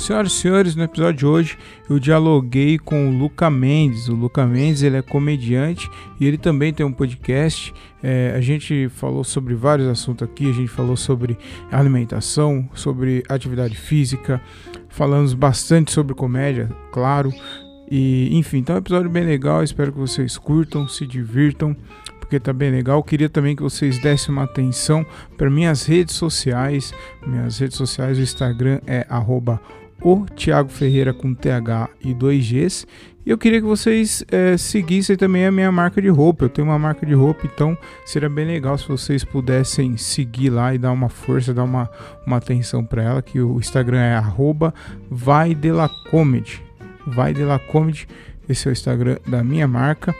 Senhoras e senhores, no episódio de hoje eu dialoguei com o Luca Mendes. O Luca Mendes ele é comediante e ele também tem um podcast. É, a gente falou sobre vários assuntos aqui. A gente falou sobre alimentação, sobre atividade física, falamos bastante sobre comédia, claro. E enfim, então é um episódio bem legal. Espero que vocês curtam, se divirtam porque tá bem legal. Queria também que vocês dessem uma atenção para minhas redes sociais. Minhas redes sociais, o Instagram é arroba o Thiago Ferreira com TH e 2Gs. E eu queria que vocês é, seguissem também a minha marca de roupa. Eu tenho uma marca de roupa, então seria bem legal se vocês pudessem seguir lá e dar uma força, dar uma, uma atenção para ela. Que o Instagram é arroba vai de la comedy. Vai de la comedy. Esse é o Instagram da minha marca.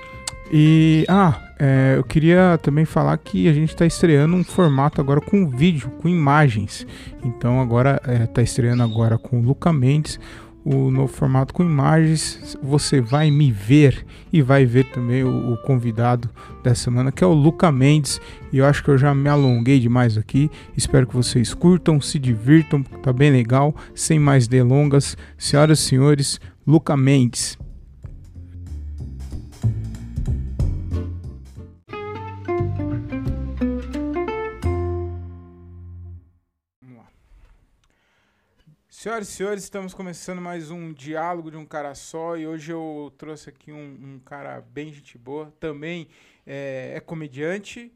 E ah, é, eu queria também falar que a gente está estreando um formato agora com vídeo, com imagens. Então agora está é, estreando agora com o Luca Mendes o novo formato com imagens. Você vai me ver e vai ver também o, o, convidado dessa semana, que é o Luca Mendes. E eu acho que eu já me alonguei demais aqui. Espero que vocês curtam, se divirtam, tá bem legal. Sem mais delongas, senhoras e senhores, Luca Mendes. Senhoras e senhores, estamos começando mais um diálogo de um cara só e hoje eu trouxe aqui um, um cara bem gente boa, também é, é, comediante,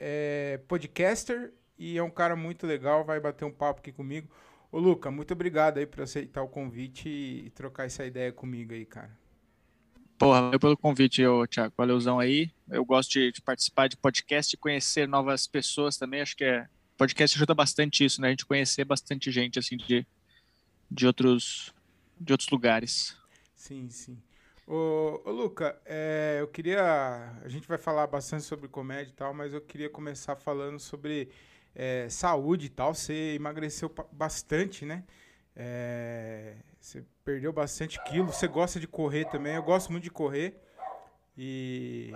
é podcaster e é um cara muito legal, vai bater um papo aqui comigo. Ô Luca, muito obrigado aí por aceitar o convite e, e trocar essa ideia comigo aí, cara. Porra, valeu pelo convite, ô, Thiago. Valeuzão aí. Eu gosto de, de participar de podcast e conhecer novas pessoas também. Acho que é podcast ajuda bastante isso, né? A gente conhecer bastante gente, assim, de de outros, de outros lugares. Sim, sim. Ô, ô Luca, é, eu queria. A gente vai falar bastante sobre comédia e tal, mas eu queria começar falando sobre é, saúde e tal. Você emagreceu bastante, né? É, você perdeu bastante quilos. Você gosta de correr também. Eu gosto muito de correr. E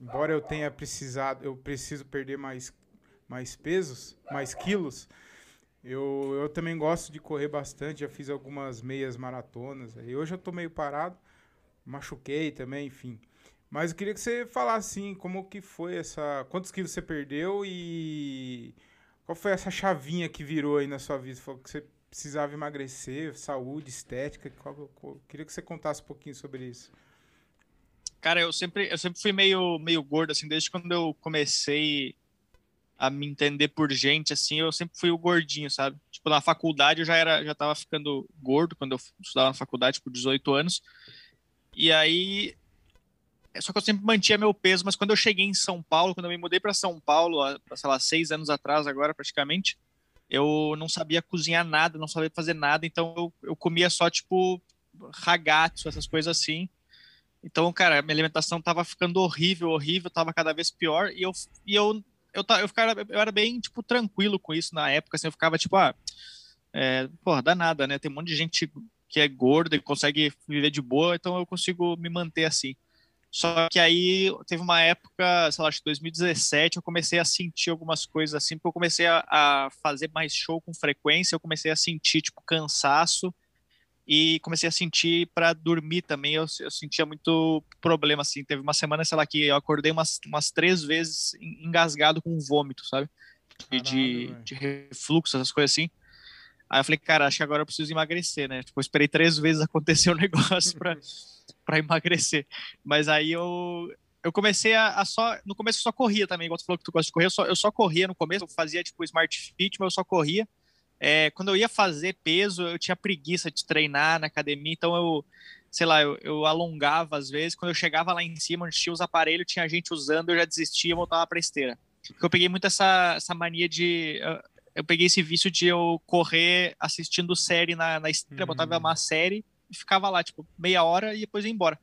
embora eu tenha precisado, eu preciso perder mais, mais pesos, mais quilos. Eu, eu também gosto de correr bastante, já fiz algumas meias maratonas. E hoje eu tô meio parado, machuquei também, enfim. Mas eu queria que você falasse assim, como que foi essa. Quantos quilos você perdeu e qual foi essa chavinha que virou aí na sua vida? Falou que você precisava emagrecer, saúde, estética. Qual, qual, queria que você contasse um pouquinho sobre isso. Cara, eu sempre, eu sempre fui meio, meio gordo, assim, desde quando eu comecei a me entender por gente, assim, eu sempre fui o gordinho, sabe? Tipo, na faculdade eu já era, já tava ficando gordo quando eu estudava na faculdade por 18 anos. E aí só que eu sempre mantinha meu peso, mas quando eu cheguei em São Paulo, quando eu me mudei para São Paulo, sei lá, seis anos atrás agora praticamente, eu não sabia cozinhar nada, não sabia fazer nada, então eu, eu comia só tipo ragazzo, essas coisas assim. Então, cara, minha alimentação tava ficando horrível, horrível, tava cada vez pior, e eu, e eu eu, eu, ficava, eu era bem, tipo, tranquilo com isso na época, assim, eu ficava, tipo, ah, é, porra, dá nada, né? Tem um monte de gente que é gorda e consegue viver de boa, então eu consigo me manter assim. Só que aí teve uma época, sei lá, acho que 2017, eu comecei a sentir algumas coisas assim, porque eu comecei a, a fazer mais show com frequência, eu comecei a sentir, tipo, cansaço, e comecei a sentir para dormir também. Eu, eu, sentia muito problema, assim. Teve uma semana, sei lá, que eu acordei umas, umas três vezes engasgado com vômito, sabe? De, de refluxo, essas coisas assim. Aí eu falei, cara, acho que agora eu preciso emagrecer, né? Tipo, eu esperei três vezes acontecer o um negócio para emagrecer. Mas aí eu, eu comecei a, a, só. No começo eu só corria também, igual tu falou que tu gosta de correr, eu só, eu só corria no começo, eu fazia tipo Smart Fit, mas eu só corria. É, quando eu ia fazer peso, eu tinha preguiça de treinar na academia, então eu, sei lá, eu, eu alongava às vezes. Quando eu chegava lá em cima, onde tinha os aparelhos, tinha gente usando, eu já desistia e voltava para esteira. Porque eu peguei muito essa, essa mania de. Eu peguei esse vício de eu correr assistindo série na, na esteira, uhum. botava uma série e ficava lá, tipo, meia hora e depois ia embora.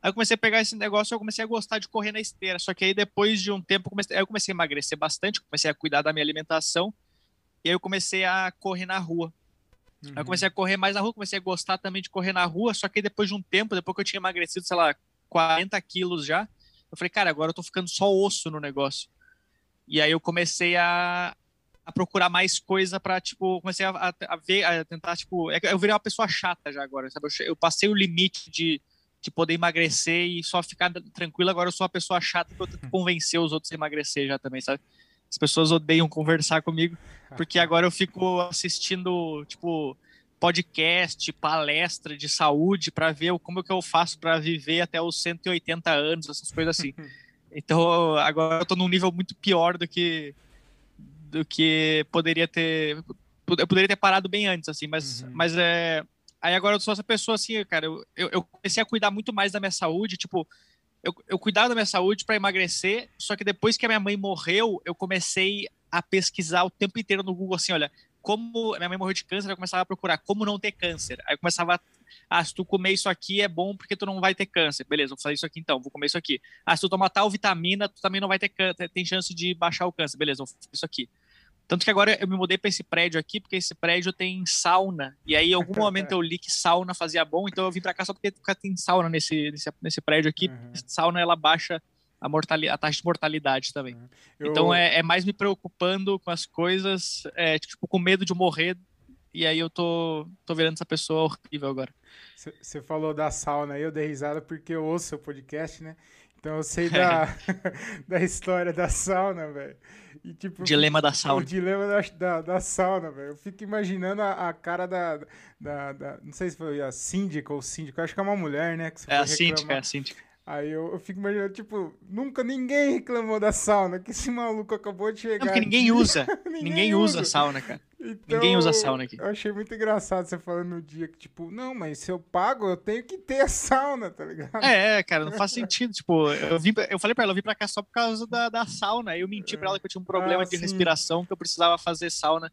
Aí eu comecei a pegar esse negócio e eu comecei a gostar de correr na esteira. Só que aí depois de um tempo, eu comecei, eu comecei a emagrecer bastante, comecei a cuidar da minha alimentação. E aí eu comecei a correr na rua. Uhum. Aí eu comecei a correr mais na rua, comecei a gostar também de correr na rua, só que depois de um tempo, depois que eu tinha emagrecido, sei lá, 40 quilos já, eu falei, cara, agora eu tô ficando só osso no negócio. E aí eu comecei a, a procurar mais coisa para tipo, comecei a, a, a, ver, a tentar, tipo, é eu virei uma pessoa chata já agora, sabe? Eu, eu, passei o limite de, de poder emagrecer e só ficar tranquilo, agora eu sou uma pessoa chata que eu tento convencer os outros a emagrecer já também, sabe? As pessoas odeiam conversar comigo, porque agora eu fico assistindo, tipo, podcast, palestra de saúde para ver como que eu faço para viver até os 180 anos, essas coisas assim. Então, agora eu tô num nível muito pior do que do que poderia ter eu poderia ter parado bem antes assim, mas uhum. mas é aí agora eu sou essa pessoa assim, cara, eu, eu comecei a cuidar muito mais da minha saúde, tipo, eu, eu cuidava da minha saúde para emagrecer, só que depois que a minha mãe morreu, eu comecei a pesquisar o tempo inteiro no Google assim, olha, como minha mãe morreu de câncer, eu começava a procurar como não ter câncer. Aí eu começava a, ah, se tu comer isso aqui é bom porque tu não vai ter câncer. Beleza, vou fazer isso aqui então, vou comer isso aqui. Ah, se tu tomar tal vitamina, tu também não vai ter câncer, tem chance de baixar o câncer. Beleza, vou fazer isso aqui. Tanto que agora eu me mudei para esse prédio aqui, porque esse prédio tem sauna. E aí, em algum momento, eu li que sauna fazia bom, então eu vim para cá só porque tem sauna nesse, nesse, nesse prédio aqui. Uhum. Sauna ela baixa a, a taxa de mortalidade também. Uhum. Eu... Então é, é, mais me preocupando com as coisas, é, tipo, com medo de morrer e aí eu tô, tô virando essa pessoa horrível agora. Você falou da sauna aí, eu dei risada porque eu ouço seu podcast, né? Então eu sei da, da história da sauna, velho. Tipo, dilema da sauna. O dilema da, da, da sauna, velho. Eu fico imaginando a, a cara da, da, da, Não sei se foi a síndica ou síndico, acho que é uma mulher, né? é a síndica, é a síndica. Aí eu, eu, fico imaginando, tipo, nunca ninguém reclamou da sauna, que esse maluco acabou de chegar. Não, porque ninguém usa. ninguém, ninguém usa. usa sauna, cara. Então, ninguém usa sauna aqui. Eu achei muito engraçado você falando no dia que, tipo, não, mas se eu pago, eu tenho que ter a sauna, tá ligado? É, cara, não faz sentido. tipo, eu, vim, eu falei pra ela, eu vim pra cá só por causa da, da sauna. Aí eu menti pra ela que eu tinha um problema ah, de sim. respiração, que eu precisava fazer sauna.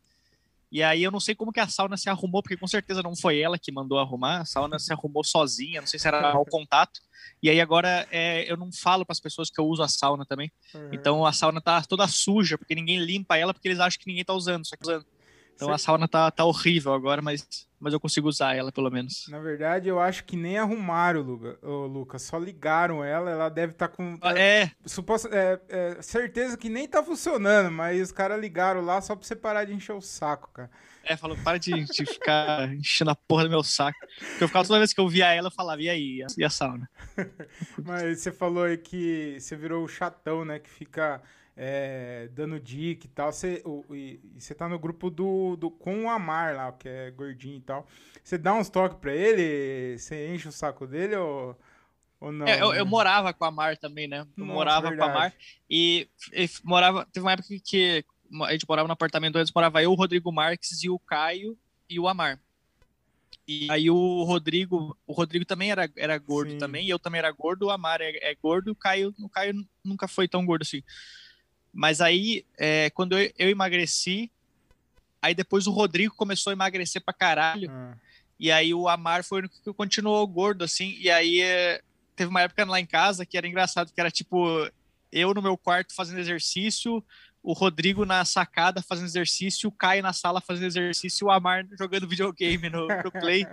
E aí eu não sei como que a sauna se arrumou, porque com certeza não foi ela que mandou arrumar, a sauna se arrumou sozinha, não sei se era mau contato. E aí agora é, eu não falo para as pessoas que eu uso a sauna também. Uhum. Então a sauna tá toda suja, porque ninguém limpa ela, porque eles acham que ninguém tá usando, só que usando. Então Sim. a sauna tá, tá horrível agora, mas, mas eu consigo usar ela pelo menos. Na verdade, eu acho que nem arrumaram, Luca, oh, Lucas. Só ligaram ela, ela deve estar tá com. Ah, é. Suposto, é, é. Certeza que nem tá funcionando, mas os caras ligaram lá só pra você parar de encher o saco, cara. É, falou, para de, de ficar enchendo a porra do meu saco. Porque eu ficava toda vez que eu via ela, eu falava, e aí? E a sauna? mas você falou aí que você virou o chatão, né? Que fica é, dando dica e tal. Você, o, e, você tá no grupo do, do com o Amar lá, que é gordinho e tal. Você dá uns toques pra ele? Você enche o saco dele ou, ou não? É, eu, eu, morava com a Mar também, né? Eu Nossa, morava verdade. com a Mar e, e, morava. Teve uma época que a gente morava no apartamento antes, morava eu, o Rodrigo Marques e o Caio e o Amar. E aí o Rodrigo, o Rodrigo também era, era gordo Sim. também, eu também era gordo, o Amar é, é gordo, o Caio, o Caio nunca foi tão gordo assim. Mas aí, é, quando eu, eu, emagreci, aí depois o Rodrigo começou a emagrecer pra caralho. Hum. E aí o Amar foi o que continuou gordo, assim. E aí é, teve uma época lá em casa que era engraçado, que era tipo, eu no meu quarto fazendo exercício, o Rodrigo na sacada fazendo exercício, o Caio na sala fazendo exercício, o Amar jogando videogame no, no Play.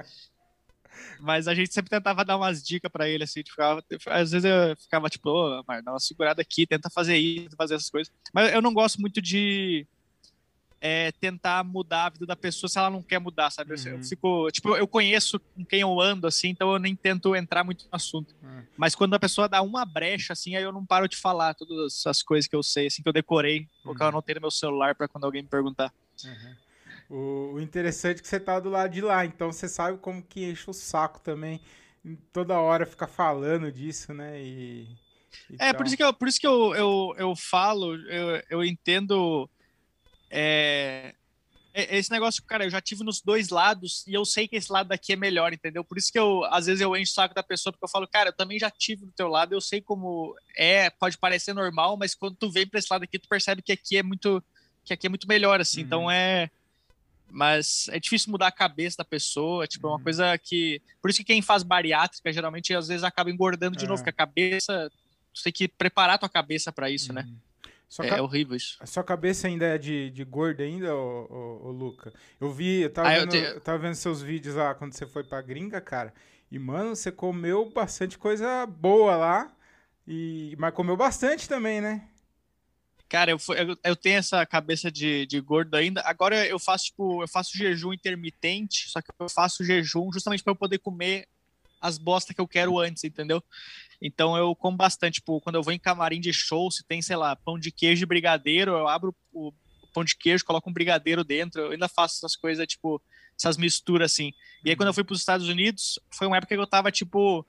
Mas a gente sempre tentava dar umas dicas para ele, assim, ficava, às vezes eu ficava tipo, ô, oh, Mar, dá uma segurada aqui, tenta fazer isso, fazer essas coisas. Mas eu não gosto muito de é, tentar mudar a vida da pessoa se ela não quer mudar, sabe? Uhum. Eu fico, tipo, eu conheço com quem eu ando, assim, então eu nem tento entrar muito no assunto. Uhum. Mas quando a pessoa dá uma brecha, assim, aí eu não paro de falar todas as coisas que eu sei, assim, que eu decorei, uhum. porque eu anotei no meu celular para quando alguém me perguntar. Uhum. O, o interessante é que você tá do lado de lá, então você sabe como que enche o saco também. Toda hora ficar falando disso, né? E, e é, por isso que, eu, por isso que eu, eu, eu falo, eu, eu entendo. É, é, esse negócio, cara, eu já tive nos dois lados e eu sei que esse lado daqui é melhor, entendeu? Por isso que eu, às vezes, eu encho o saco da pessoa, porque eu falo, cara, eu também já tive do teu lado, eu sei como é, pode parecer normal, mas quando tu vem pra esse lado aqui, tu percebe que aqui é muito, que aqui é muito melhor, assim. Então, uhum. Então é, mas é difícil mudar a cabeça da pessoa, tipo, é uma uhum. coisa que... Por isso que quem faz bariátrica, geralmente, às vezes acaba engordando de é. novo, porque a cabeça... Você tem que preparar a tua cabeça para isso, né? uhum. né? Sua é, horrível isso. A sua cabeça ainda é de, de gordo ainda, ô, ô, ô Luca? Eu vi, eu tava, ah, vendo, eu, te... eu tava vendo seus vídeos lá quando você foi pra gringa, cara. E, mano, você comeu bastante coisa boa lá. E, mas comeu bastante também, né? Cara, eu, eu, eu, tenho essa cabeça de, de gordo ainda. Agora eu faço, tipo, eu faço jejum intermitente, só que eu faço jejum justamente para eu poder comer as bostas que eu quero antes, entendeu? Então eu como bastante, tipo, quando eu vou em camarim de show, se tem, sei lá, pão de queijo e brigadeiro, eu abro o pão de queijo, coloco um brigadeiro dentro, eu ainda faço essas coisas, tipo, essas misturas assim. E aí quando eu fui para os Estados Unidos, foi uma época que eu tava, tipo,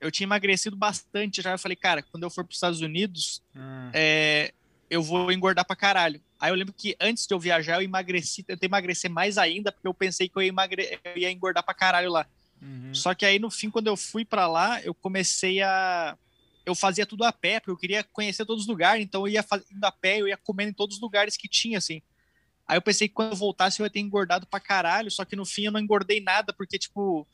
eu tinha emagrecido bastante já. Eu falei, cara, quando eu for para os Estados Unidos, hum. é, eu vou engordar pra caralho. Aí eu lembro que antes de eu viajar, eu emagreci, tentei emagrecer mais ainda, porque eu pensei que eu ia, emagre... eu ia engordar pra caralho lá. Uhum. Só que aí no fim, quando eu fui para lá, eu comecei a. Eu fazia tudo a pé, porque eu queria conhecer todos os lugares, então eu ia fazendo a pé, eu ia comendo em todos os lugares que tinha, assim. Aí eu pensei que quando eu voltasse eu ia ter engordado pra caralho, só que no fim eu não engordei nada, porque, tipo,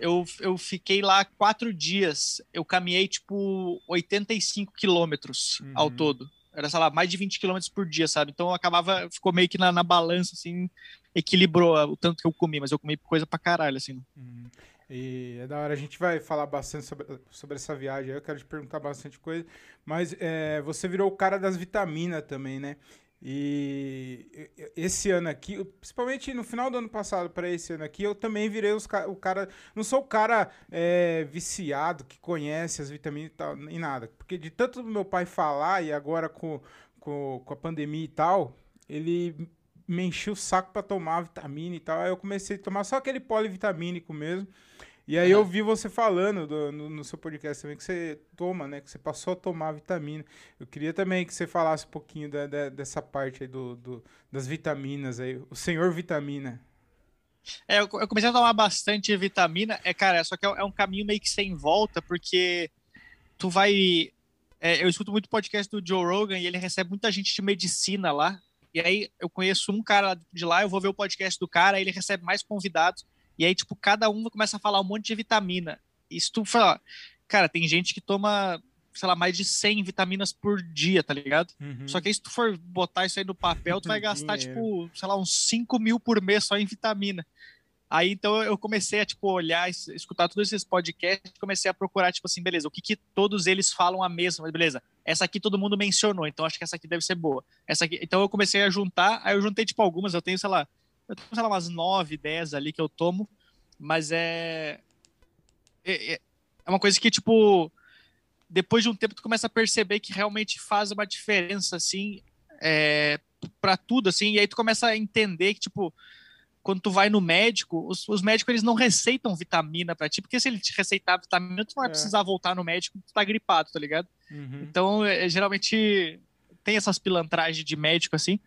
eu, eu fiquei lá quatro dias. Eu caminhei, tipo, 85 quilômetros uhum. ao todo. Era, sei lá, mais de 20 quilômetros por dia, sabe? Então eu acabava, ficou meio que na, na balança, assim, equilibrou o tanto que eu comi, mas eu comi coisa pra caralho, assim. Uhum. E é da hora, a gente vai falar bastante sobre, sobre essa viagem, eu quero te perguntar bastante coisa, mas é, você virou o cara das vitaminas também, né? E esse ano aqui, principalmente no final do ano passado para esse ano aqui, eu também virei os, o cara. Não sou o cara é, viciado que conhece as vitaminas e tal, nem nada. Porque de tanto meu pai falar e agora com, com, com a pandemia e tal, ele me encheu o saco para tomar vitamina e tal. Aí eu comecei a tomar só aquele polivitamínico mesmo. E aí eu vi você falando do, no, no, seu podcast também que você toma, né? Que você passou a tomar vitamina. Eu queria também que você falasse um pouquinho da, da, dessa parte aí do, do, das vitaminas aí. O senhor vitamina. É, eu, comecei a tomar bastante vitamina. É, cara, só que é, é um caminho meio que sem volta, porque tu vai. É, eu escuto muito podcast do Joe Rogan e ele recebe muita gente de medicina lá. E aí eu conheço um cara de lá, eu vou ver o podcast do cara, ele recebe mais convidados. E aí, tipo, cada um começa a falar um monte de vitamina. E se tu falar, cara, tem gente que toma, sei lá, mais de 100 vitaminas por dia, tá ligado? Uhum. Só que aí, se tu for botar isso aí no papel, tu vai gastar, tipo, sei lá, uns 5 mil por mês só em vitamina. Aí, então, eu comecei a, tipo, olhar, escutar todos esses podcasts, comecei a procurar, tipo assim, beleza, o que que todos eles falam a mesma, beleza, essa aqui todo mundo mencionou, então acho que essa aqui deve ser boa. Essa aqui, então eu comecei a juntar, aí eu juntei, tipo, algumas, eu tenho, sei lá, eu tenho, sei lá, umas 9, 10 ali que eu tomo, mas é, é. É uma coisa que, tipo, depois de um tempo tu começa a perceber que realmente faz uma diferença, assim, é, para tudo, assim, e aí tu começa a entender que, tipo, quando tu vai no médico, os, os médicos eles não receitam vitamina para ti, porque se ele te receitar vitamina, tu não vai é. precisar voltar no médico, tu tá gripado, tá ligado? Uhum. Então, é, geralmente tem essas pilantragens de médico assim.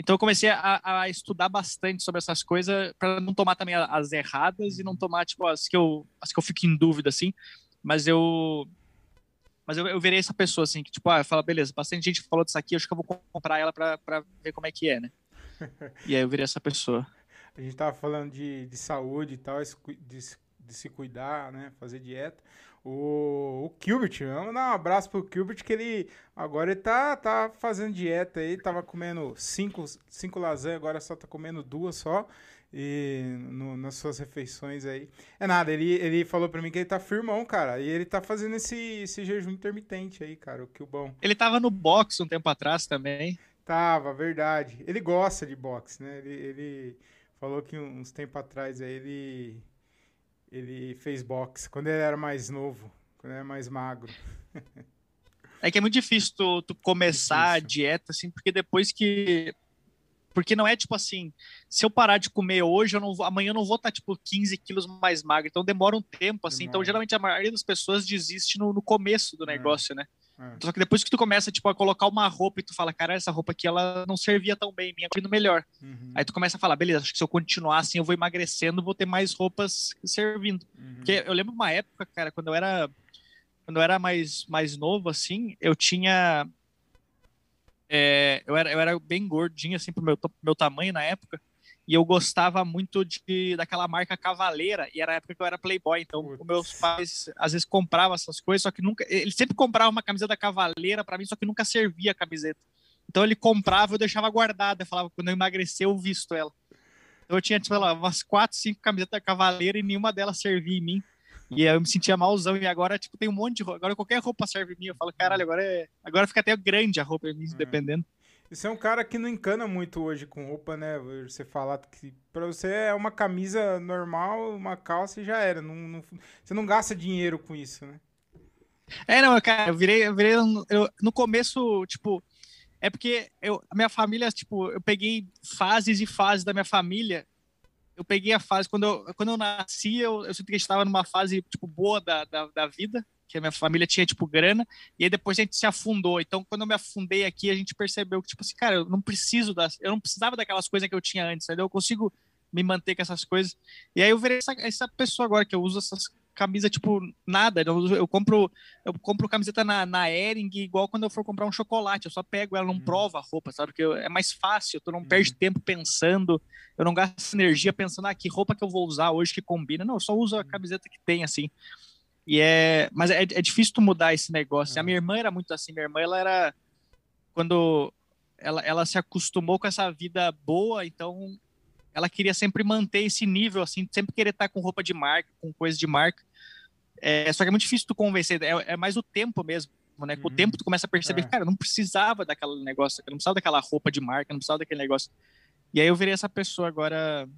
Então eu comecei a, a estudar bastante sobre essas coisas para não tomar também as erradas e não tomar tipo as que eu as que eu fico em dúvida assim. Mas eu mas eu, eu virei essa pessoa assim que tipo, ah, fala, beleza, bastante gente falou disso aqui, acho que eu vou comprar ela para ver como é que é, né? e aí eu virei essa pessoa. A gente tava falando de, de saúde e tal, de, de se cuidar, né, fazer dieta. O, o Gilbert, vamos dar um abraço pro Gilbert, que ele agora ele tá, tá fazendo dieta aí, tava comendo cinco, cinco lasanhas, agora só tá comendo duas só. E no, nas suas refeições aí. É nada, ele, ele falou pra mim que ele tá firmão, cara. E ele tá fazendo esse, esse jejum intermitente aí, cara. O bom. Ele tava no boxe um tempo atrás também. Tava, verdade. Ele gosta de boxe, né? Ele, ele falou que uns tempos atrás aí ele ele fez boxe quando ele era mais novo, quando ele era mais magro. é que é muito difícil tu, tu começar a dieta, assim, porque depois que. Porque não é tipo assim, se eu parar de comer hoje, eu não vou, amanhã eu não vou estar, tipo, 15 quilos mais magro. Então demora um tempo, assim. Então, demora. Então, geralmente, a maioria das pessoas desiste no, no começo do é. negócio, é. né? É. Só que depois que tu começa, tipo, a colocar uma roupa e tu fala, cara, essa roupa aqui, ela não servia tão bem, minha vindo melhor. Uhum. Aí tu começa a falar, beleza, acho que se eu continuar assim, eu vou emagrecendo, vou ter mais roupas servindo. Uhum. Porque eu lembro uma época, cara, quando eu era quando eu era mais, mais novo, assim, eu tinha... É, eu, era, eu era bem gordinho, assim, pro meu, pro meu tamanho na época e eu gostava muito de daquela marca Cavaleira, e era a época que eu era playboy, então Putz. meus pais às vezes compravam essas coisas, só que nunca, ele sempre comprava uma camiseta Cavaleira para mim, só que nunca servia a camiseta. Então ele comprava, eu deixava guardada, eu falava, quando eu emagrecer eu visto ela. Então eu tinha, tipo, lá, umas quatro, cinco camisetas Cavaleira e nenhuma delas servia em mim. E aí eu me sentia malzão. E agora, tipo, tem um monte de roupa. Agora qualquer roupa serve mim. Eu falo, caralho, agora é. Agora fica até grande a roupa, mim, uhum. dependendo. Você é um cara que não encana muito hoje com roupa, né? Você falar que pra você é uma camisa normal, uma calça e já era. Não, não, você não gasta dinheiro com isso, né? É, não, cara, eu virei, eu virei eu, no começo, tipo, é porque eu, a minha família, tipo, eu peguei fases e fases da minha família. Eu peguei a fase, quando eu, quando eu nasci, eu, eu sempre estava numa fase, tipo, boa da, da, da vida que a minha família tinha, tipo, grana, e aí depois a gente se afundou. Então, quando eu me afundei aqui, a gente percebeu que, tipo assim, cara, eu não preciso das. Eu não precisava daquelas coisas que eu tinha antes, entendeu? Eu consigo me manter com essas coisas. E aí eu virei essa, essa pessoa agora que eu uso essas camisas, tipo, nada. Eu, eu compro eu compro camiseta na, na Ering, igual quando eu for comprar um chocolate. Eu só pego ela, não hum. provo a roupa, sabe? Porque é mais fácil, tu não hum. perde tempo pensando, eu não gasto energia pensando, ah, que roupa que eu vou usar hoje que combina. Não, eu só uso a camiseta que tem, assim. E é, mas é, é difícil tu mudar esse negócio. A minha irmã era muito assim. Minha irmã, ela era quando ela, ela se acostumou com essa vida boa, então ela queria sempre manter esse nível, assim, sempre querer estar com roupa de marca, com coisa de marca. É, só que é muito difícil tu convencer, é, é mais o tempo mesmo, né? Com uhum. o tempo tu começa a perceber, é. cara, eu não precisava daquele negócio, eu não precisava daquela roupa de marca, eu não precisava daquele negócio. E aí eu virei essa pessoa agora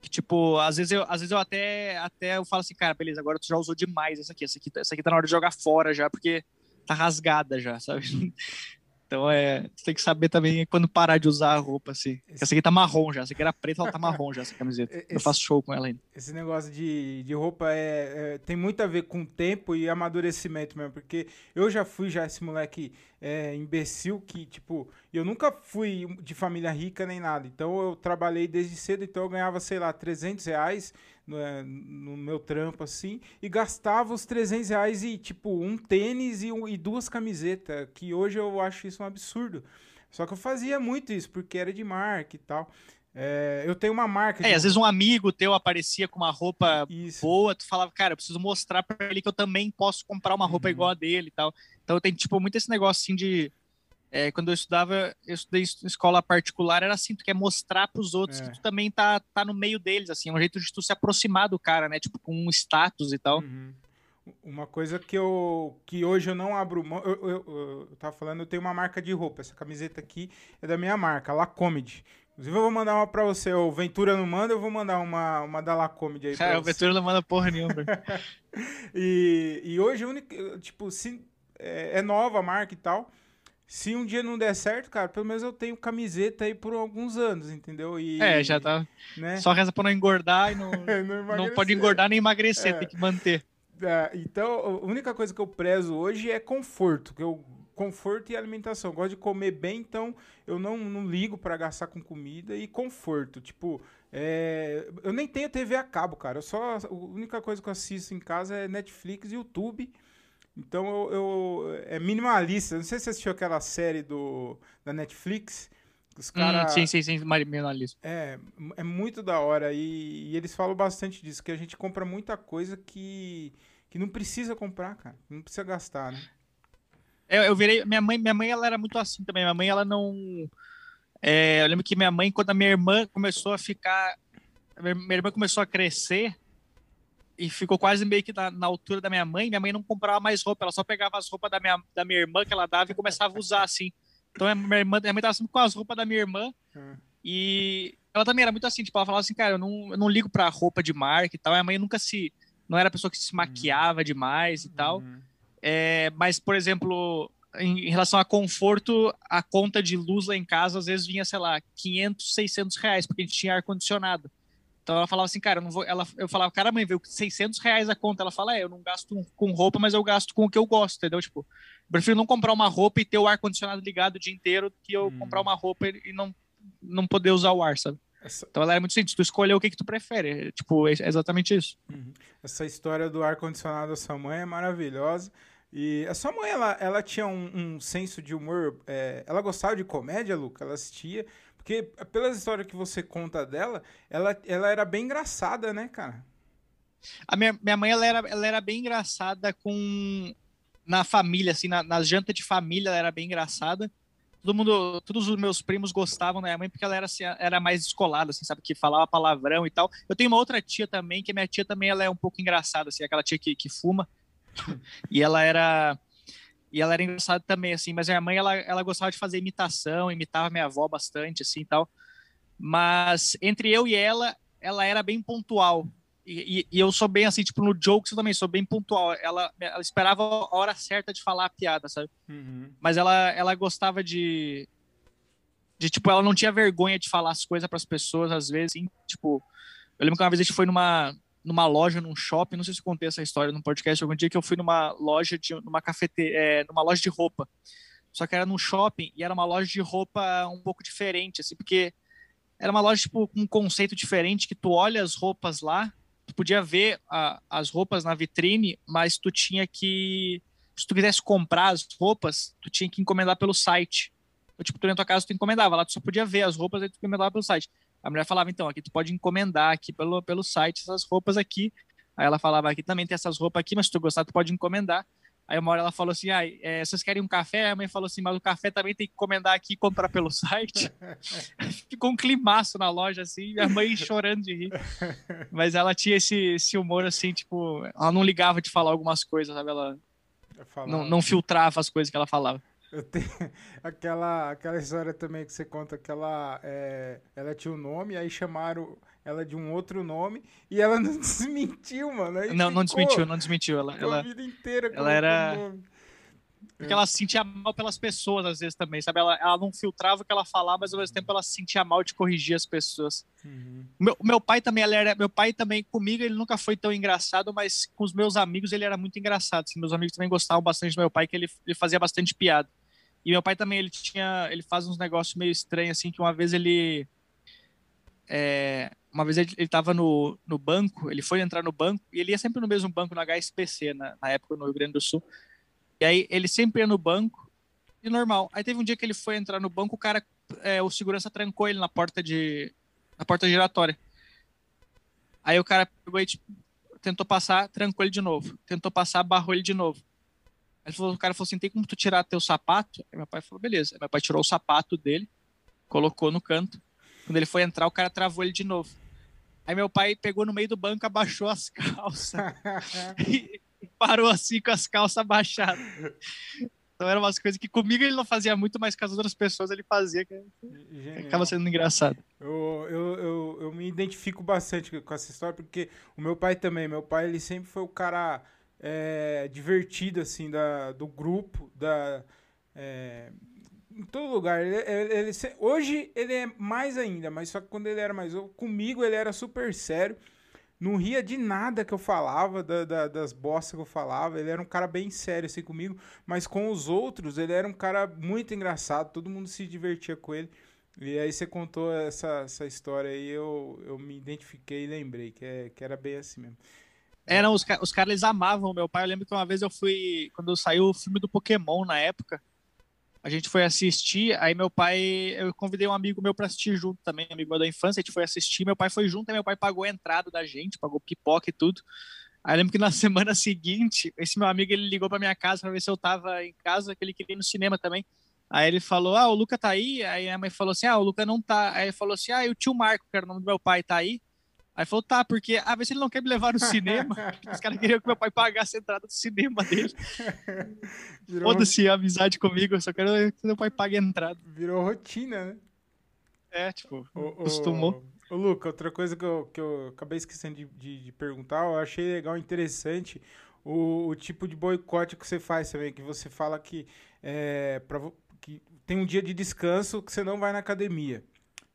que, tipo, às vezes eu, às vezes eu até, até eu falo assim, cara, beleza, agora tu já usou demais essa aqui. Essa aqui, essa aqui tá na hora de jogar fora já, porque tá rasgada já, sabe? Então é, você tem que saber também quando parar de usar a roupa, assim. Esse... Essa aqui tá marrom já, essa aqui era preta, ela tá marrom já, essa camiseta. Esse... Eu faço show com ela ainda. Esse negócio de, de roupa é, é, tem muito a ver com tempo e amadurecimento mesmo, porque eu já fui já esse moleque é, imbecil que, tipo, eu nunca fui de família rica nem nada, então eu trabalhei desde cedo, então eu ganhava, sei lá, 300 reais no, é, no meu trampo, assim, e gastava os 300 reais e, tipo, um tênis e, e duas camisetas, que hoje eu acho isso um absurdo. Só que eu fazia muito isso, porque era de marca e tal. É, eu tenho uma marca. É, de... às vezes um amigo teu aparecia com uma roupa Isso. boa, tu falava, cara, eu preciso mostrar para ele que eu também posso comprar uma roupa uhum. igual a dele e tal. Então tem, tipo, muito esse negócio assim de. É, quando eu estudava, eu estudei em escola particular, era assim, tu quer mostrar para os outros é. que tu também tá, tá no meio deles, assim, é um jeito de tu se aproximar do cara, né? Tipo, com um status e tal. Uhum. Uma coisa que eu que hoje eu não abro mão, eu, eu, eu, eu tava falando, eu tenho uma marca de roupa. Essa camiseta aqui é da minha marca, La Comedy. Inclusive, eu vou mandar uma pra você. O Ventura não manda, eu vou mandar uma, uma da Lacomedy aí pra é, você. o Ventura não manda porra nenhuma. e, e hoje, tipo, se, é, é, nova a marca e tal. Se um dia não der certo, cara, pelo menos eu tenho camiseta aí por alguns anos, entendeu? E, é, já tá. Né? Só reza pra não engordar e não, não, não, pode engordar nem emagrecer, é. tem que manter. É, então, a única coisa que eu prezo hoje é conforto, que eu conforto e alimentação. Eu gosto de comer bem, então eu não, não ligo para gastar com comida e conforto. Tipo, é, eu nem tenho TV a cabo, cara. Eu só, a única coisa que eu assisto em casa é Netflix e YouTube. Então eu, eu é minimalista. Não sei se você assistiu aquela série do, da Netflix. Os cara, hum, sim, sim, sim, minimalista. É, é muito da hora. E, e, eles falam bastante disso, que a gente compra muita coisa que, que não precisa comprar, cara. Não precisa gastar, né? Eu, eu virei. Minha mãe, minha mãe, ela era muito assim também. Minha mãe, ela não. É, eu lembro que minha mãe, quando a minha irmã começou a ficar. Minha irmã começou a crescer e ficou quase meio que na, na, altura da minha mãe. Minha mãe não comprava mais roupa, ela só pegava as roupas da minha, da minha irmã que ela dava e começava a usar assim. Então a minha irmã, minha mãe tava sempre com as roupas da minha irmã. Hum. E ela também era muito assim, tipo, ela falava assim, cara, eu não, eu não ligo pra roupa de marca e tal. Minha mãe nunca se. Não era a pessoa que se maquiava demais e tal. Uhum. É, mas, por exemplo, em, relação a conforto, a conta de luz lá em casa às vezes vinha, sei lá, 500, 600 reais, porque a gente tinha ar-condicionado. Então ela falava assim, cara, eu não vou. Ela, eu falava, cara, mãe, veio 600 reais a conta. Ela fala, é, eu não gasto com roupa, mas eu gasto com o que eu gosto, entendeu? Tipo, eu prefiro não comprar uma roupa e ter o ar-condicionado ligado o dia inteiro que eu hum. comprar uma roupa e não, não poder usar o ar, sabe? Essa... Então ela era muito simples, tu escolher o que, que tu prefere. Tipo, é exatamente isso. Uhum. Essa história do ar-condicionado da sua mãe é maravilhosa. E a sua mãe, ela, ela tinha um, um senso de humor. É, ela gostava de comédia, Luca? Ela assistia. Porque, pelas histórias que você conta dela, ela, ela era bem engraçada, né, cara? A minha, minha mãe, ela era, ela era bem engraçada com. Na família, assim, na, nas jantas de família, ela era bem engraçada. todo mundo, todos os meus primos gostavam da minha mãe porque ela era, assim, era mais descolada, assim, sabe? Que falava palavrão e tal. Eu tenho uma outra tia também, que minha tia também ela é um pouco engraçada, assim, aquela tia que, que fuma. e ela era. E ela era engraçada também, assim, mas minha mãe, ela, ela gostava de fazer imitação, imitava minha avó bastante, assim, e tal. Mas entre eu e ela, ela era bem pontual. E, e, eu sou bem assim, tipo, no jokes eu também sou bem pontual. Ela, ela esperava a hora certa de falar a piada, sabe? Uhum. Mas ela, ela gostava de. De, tipo, ela não tinha vergonha de falar as coisas para as pessoas, às vezes, assim, tipo. Eu lembro que uma vez a gente foi numa, numa loja, num shopping, não sei se eu contei essa história no podcast, algum dia que eu fui numa loja de numa cafete, é, numa loja de roupa. Só que era num shopping e era uma loja de roupa um pouco diferente, assim, porque era uma loja tipo com um conceito diferente que tu olha as roupas lá tu podia ver a, as roupas na vitrine, mas tu tinha que. Se tu quisesse comprar as roupas, tu tinha que encomendar pelo site. Então, tipo, tu na tua casa tu encomendava, lá tu só podia ver as roupas e tu encomendava pelo site. A mulher falava, então, aqui tu pode encomendar aqui pelo, pelo site essas roupas aqui. Aí ela falava, aqui também tem essas roupas aqui, mas se tu gostar, tu pode encomendar. Aí uma hora ela falou assim: ah, é, vocês querem um café? A mãe falou assim: mas o café também tem que encomendar aqui e comprar pelo site. Ficou um climaço na loja, assim, minha mãe chorando de rir. Mas ela tinha esse, esse humor, assim, tipo, ela não ligava de falar algumas coisas, sabe? Ela não, não filtrava as coisas que ela falava. Eu tenho aquela, aquela história também que você conta que ela, é, ela tinha um nome, aí chamaram ela de um outro nome e ela não desmentiu, mano. Aí não, ficou, não desmentiu, não desmentiu. Ela, ela, a vida inteira ela era. Porque ela se sentia mal pelas pessoas, às vezes, também, sabe? Ela, ela não filtrava o que ela falava, mas ao mesmo tempo ela se sentia mal de corrigir as pessoas. Uhum. Meu, meu pai também, ele era, meu pai também, comigo, ele nunca foi tão engraçado, mas com os meus amigos ele era muito engraçado. Assim, meus amigos também gostavam bastante do meu pai, que ele, ele fazia bastante piada. E meu pai também, ele tinha, ele faz uns negócios meio estranhos, assim, que uma vez ele... É, uma vez ele estava no, no banco, ele foi entrar no banco, e ele ia sempre no mesmo banco, no HSPC, na, na época no Rio Grande do Sul. E aí ele sempre ia no banco, e normal. Aí teve um dia que ele foi entrar no banco, o cara, é, o segurança trancou ele na porta de na porta giratória. Aí o cara pegou e tipo, tentou passar, trancou ele de novo. Tentou passar, barrou ele de novo. Aí falou, o cara falou assim: tem como tu tirar teu sapato? Aí meu pai falou: beleza. Aí meu pai tirou o sapato dele, colocou no canto. Quando ele foi entrar, o cara travou ele de novo. Aí meu pai pegou no meio do banco, abaixou as calças e parou assim com as calças abaixadas. Então eram umas coisas que comigo ele não fazia muito, mas com as outras pessoas ele fazia, que acaba sendo engraçado. Eu, eu, eu, eu, me identifico bastante com essa história, porque o meu pai também, meu pai ele sempre foi o cara é, divertido, assim, da, do grupo, da... É, em todo lugar. Ele, ele, ele, hoje ele é mais ainda, mas só que quando ele era mais comigo ele era super sério. Não ria de nada que eu falava, da, da, das bostas que eu falava. Ele era um cara bem sério assim comigo, mas com os outros ele era um cara muito engraçado. Todo mundo se divertia com ele. E aí você contou essa, essa história aí, eu, eu me identifiquei e lembrei que, é, que era bem assim mesmo. Eram os, os caras, eles amavam meu pai. Eu lembro que uma vez eu fui, quando saiu o filme do Pokémon na época, a gente foi assistir, aí meu pai, eu convidei um amigo meu para assistir junto também, amigo meu da infância, a gente foi assistir, meu pai foi junto, aí meu pai pagou a entrada da gente, pagou pipoca e tudo. Aí lembro que na semana seguinte, esse meu amigo ele ligou para minha casa para ver se eu tava em casa, que ele queria ir no cinema também. Aí ele falou: "Ah, o Luca tá aí?" Aí a mãe falou assim: "Ah, o Luca não tá". Aí ele falou assim: "Ah, e o tio Marco, que era o nome do meu pai, tá aí?" Aí falou, tá, porque ah, se ele não quer me levar no cinema. Os caras queriam que meu pai pagasse a entrada do cinema dele. Foda-se a amizade comigo, eu só quero que meu pai pague a entrada. Virou rotina, né? É, tipo, o, costumou. Ô, Luca, outra coisa que eu, que eu acabei esquecendo de, de, de perguntar, eu achei legal, interessante, o, o, tipo de boicote que você faz também, que você fala que, é, pra, que tem um dia de descanso que você não vai na academia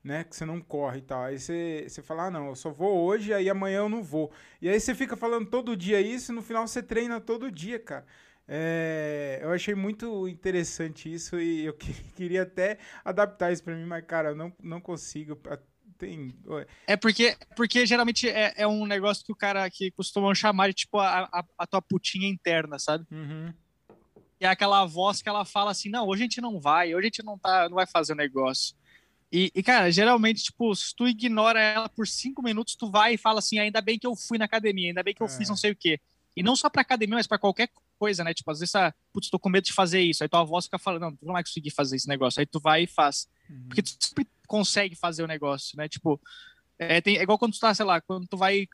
né? Que você não corre e tal. Aí você, você fala, ah, não, eu só vou hoje, aí amanhã eu não vou. E aí você fica falando todo dia isso e no final você treina todo dia, cara. É, eu achei muito interessante isso e eu que, queria até adaptar isso para mim, mas, cara, eu não, não consigo. Tem... É porque, porque geralmente é, é um negócio que o cara que costumam chamar de tipo a, a, a tua putinha interna, sabe? Uhum. E é aquela voz que ela fala assim: não, hoje a gente não vai, hoje a gente não, tá, não vai fazer o negócio. E, e, cara, geralmente, tipo, se tu ignora ela por cinco minutos, tu vai e fala assim, ainda bem que eu fui na academia, ainda bem que eu é. fiz não sei o quê. E não só pra academia, mas pra qualquer coisa, né? Tipo, às vezes, putz, tô com medo de fazer isso. Aí tua voz fica falando, não, tu não vai conseguir fazer esse negócio. Aí tu vai e faz. Uhum. Porque tu sempre consegue fazer o negócio, né? Tipo, é, tem, é igual quando tu tá, sei lá, quando tu vai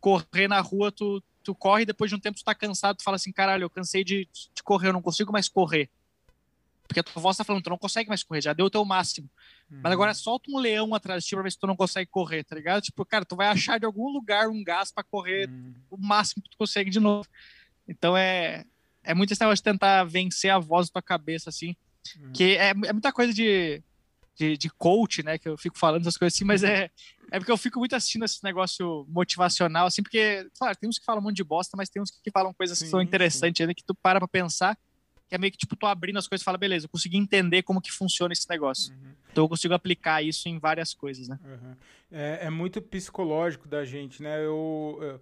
correr na rua, tu, tu corre, depois de um tempo tu tá cansado, tu fala assim, caralho, eu cansei de, de correr, eu não consigo mais correr. Porque a tua voz tá falando, tu não consegue mais correr, já deu o teu máximo. Uhum. Mas agora solta um leão atrás de ti pra ver se tu não consegue correr, tá ligado? Tipo, cara, tu vai achar de algum lugar um gás para correr uhum. o máximo que tu consegue de novo. Então é, é muito esse negócio de tentar vencer a voz da tua cabeça, assim. Uhum. Que é, é muita coisa de, de, de, coach, né? Que eu fico falando essas coisas assim, mas é, é porque eu fico muito assistindo esse negócio motivacional, assim, porque, claro, tem uns que falam um monte de bosta, mas tem uns que falam coisas sim, que são interessantes ainda, que tu para pra pensar, que é meio que, tipo, tu abrindo as coisas e fala, beleza, eu consegui entender como que funciona esse negócio. Uhum. Então eu consigo aplicar isso em várias coisas, né? Uhum. É, é, muito psicológico da gente, né? Eu... eu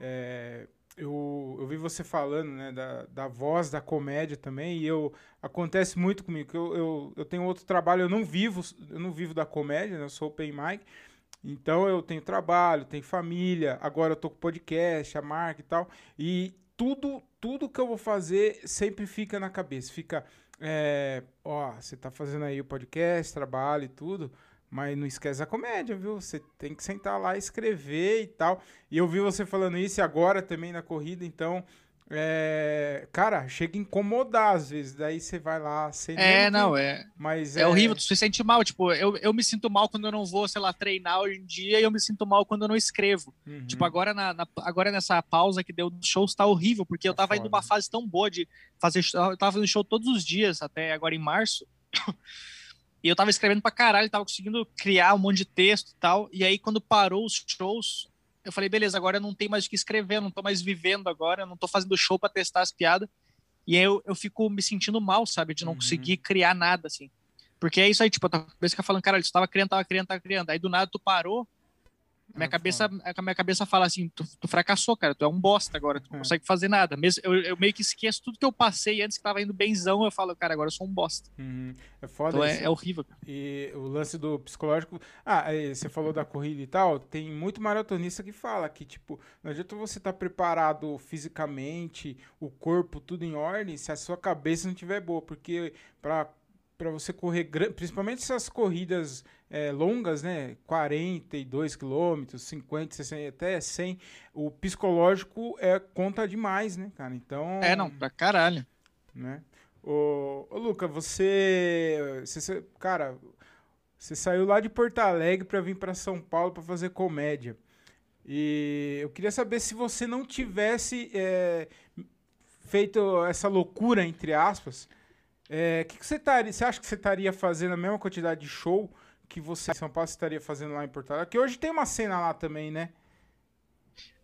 é eu, eu vi você falando, né, da, da voz da comédia também, e eu acontece muito comigo, que eu, eu, eu tenho outro trabalho, eu não vivo, eu não vivo da comédia, né, eu sou open mic, então eu tenho trabalho, tenho família, agora eu tô com podcast, a marca e tal, e tudo, tudo que eu vou fazer sempre fica na cabeça, fica, é, ó, você tá fazendo aí o podcast, trabalho e tudo, mas não esquece a comédia, viu? Você tem que sentar lá, escrever e tal. E eu vi você falando isso agora também na corrida, então. É, cara, chega a incomodar às vezes. Daí você vai lá sem. É, não, é. Mas é, é horrível, tu se sente mal. Tipo, eu, eu me sinto mal quando eu não vou, sei lá, treinar hoje em dia e eu me sinto mal quando eu não escrevo. Uhum. Tipo, agora, na, na, agora nessa pausa que deu no show, está horrível, porque eu tá tava indo numa fase tão boa de fazer. Eu tava fazendo show todos os dias, até agora em março. E eu tava escrevendo pra caralho, tava conseguindo criar um monte de texto e tal. E aí, quando parou os shows, eu falei, beleza, agora eu não tenho mais o que escrever, não tô mais vivendo agora, não tô fazendo show para testar as piadas. E aí eu, eu fico me sentindo mal, sabe? De não uhum. conseguir criar nada, assim. Porque é isso aí, tipo, a tua cabeça fica falando, caralho, tu tava criando, tava criando, tava criando. Aí do nada tu parou, minha cabeça, a minha cabeça fala assim, tu, tu, fracassou, cara, tu é um bosta agora, tu não é. consegue fazer nada. Mesmo, eu, eu, meio que esqueço tudo que eu passei antes que tava indo benzão, eu falo, cara, agora eu sou um bosta. Uhum. É foda então é, é, horrível. Cara. E o lance do psicológico, ah, você falou da corrida e tal, tem muito maratonista que fala que, tipo, não adianta você estar tá preparado fisicamente, o corpo, tudo em ordem, se a sua cabeça não estiver boa, porque para para você correr, principalmente essas corridas é, longas, né? 42 quilômetros, 50, 60, até 100. O psicológico é, conta demais, né, cara? Então. É, não, pra caralho. Né? Ô, ô Luca, você, você. Cara, você saiu lá de Porto Alegre para vir para São Paulo para fazer comédia. E eu queria saber se você não tivesse é, feito essa loucura, entre aspas. É, que, que você, taria, você acha que você estaria fazendo a mesma quantidade de show que você em São Paulo estaria fazendo lá em Porto Alegre? Que hoje tem uma cena lá também, né?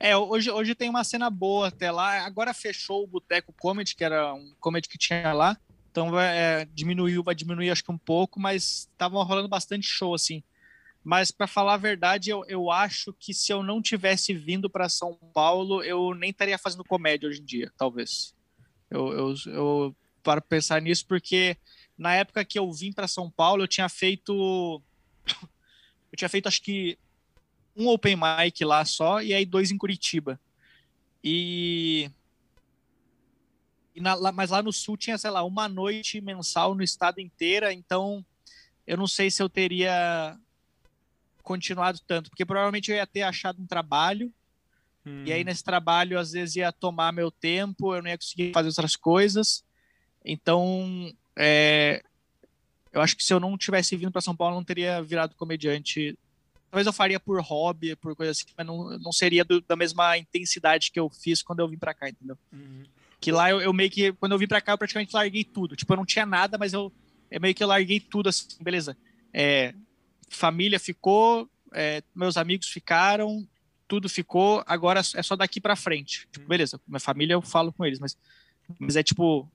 É, hoje, hoje tem uma cena boa até lá. Agora fechou o Boteco Comedy, que era um comedy que tinha lá. Então vai, é, diminuiu, vai diminuir acho que um pouco, mas tava rolando bastante show assim. Mas para falar a verdade, eu, eu acho que se eu não tivesse vindo para São Paulo, eu nem estaria fazendo comédia hoje em dia, talvez. Eu, eu, eu paro pensar nisso porque na época que eu vim para São Paulo, eu tinha feito eu tinha feito acho que um open mic lá só e aí dois em Curitiba. E, e na, lá, mas lá no sul tinha, sei lá, uma noite mensal no estado inteira, então eu não sei se eu teria continuado tanto, porque provavelmente eu ia ter achado um trabalho hum. e aí hum. nesse trabalho às vezes ia tomar meu tempo, eu não ia conseguir fazer outras coisas. Então, é, eu acho que se eu não tivesse vindo para São Paulo, eu não teria virado comediante. Talvez eu faria por hobby, por coisa assim, mas não, não seria do, da mesma intensidade que eu fiz quando eu vim para cá, entendeu? Uhum. Que lá eu, eu, meio que, quando eu vim para cá, eu praticamente larguei tudo. Tipo, eu não tinha nada, mas eu, eu meio que eu larguei tudo assim, beleza. É, família ficou, é, meus amigos ficaram, tudo ficou, agora é só daqui para frente. Tipo, uhum. beleza, minha família eu falo com eles, mas, mas é tipo,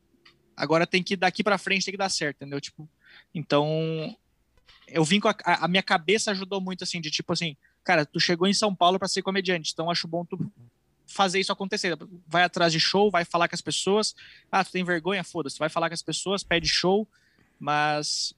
agora tem que daqui para frente tem que dar certo, entendeu? Tipo, então, eu vim com a, a, minha cabeça ajudou muito assim, de tipo assim, cara, tu chegou em São Paulo para ser comediante, então acho bom tu fazer isso acontecer. Vai atrás de show, vai falar com as pessoas. Ah, tu tem vergonha? Foda-se, vai falar com as pessoas, pede show, mas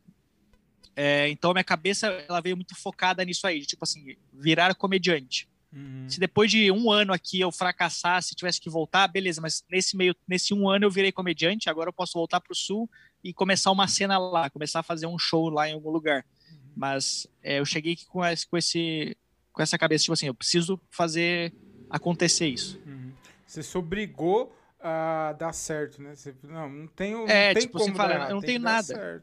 é, então minha cabeça ela veio muito focada nisso aí, de, tipo assim, virar comediante. Uhum. Se depois de um ano aqui eu fracassasse, tivesse que voltar, beleza, mas nesse meio, nesse um ano eu virei comediante, agora eu posso voltar para o sul e começar uma cena lá, começar a fazer um show lá em algum lugar. Uhum. Mas é, eu cheguei aqui com esse, com esse, com essa cabeça, tipo assim, eu preciso fazer acontecer isso. Uhum. Você se obrigou a dar certo, né? Você, não, não tenho. É, não tem tipo, você fala, eu não tenho nada.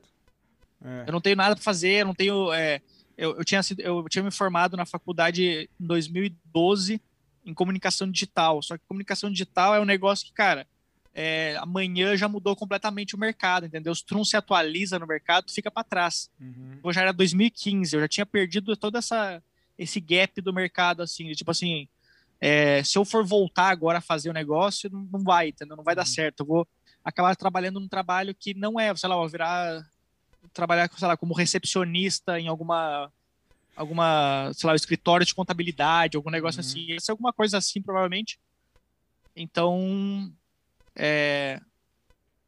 É. Eu não tenho nada para fazer, eu não tenho. É, eu, eu, tinha sido, eu tinha me formado na faculdade em 2012 em comunicação digital. Só que comunicação digital é um negócio que, cara, é, amanhã já mudou completamente o mercado, entendeu? Se tu não se atualiza no mercado, tu fica para trás. Uhum. Eu já era 2015, eu já tinha perdido todo essa, esse gap do mercado, assim, de, tipo assim, é, se eu for voltar agora a fazer o negócio, não, não vai, entendeu? Não vai dar uhum. certo. Eu vou acabar trabalhando num trabalho que não é, sei lá, vou virar trabalhar, sei lá, como recepcionista em alguma alguma, sei lá, escritório de contabilidade, algum negócio uhum. assim. Ia ser alguma coisa assim, provavelmente. Então, é,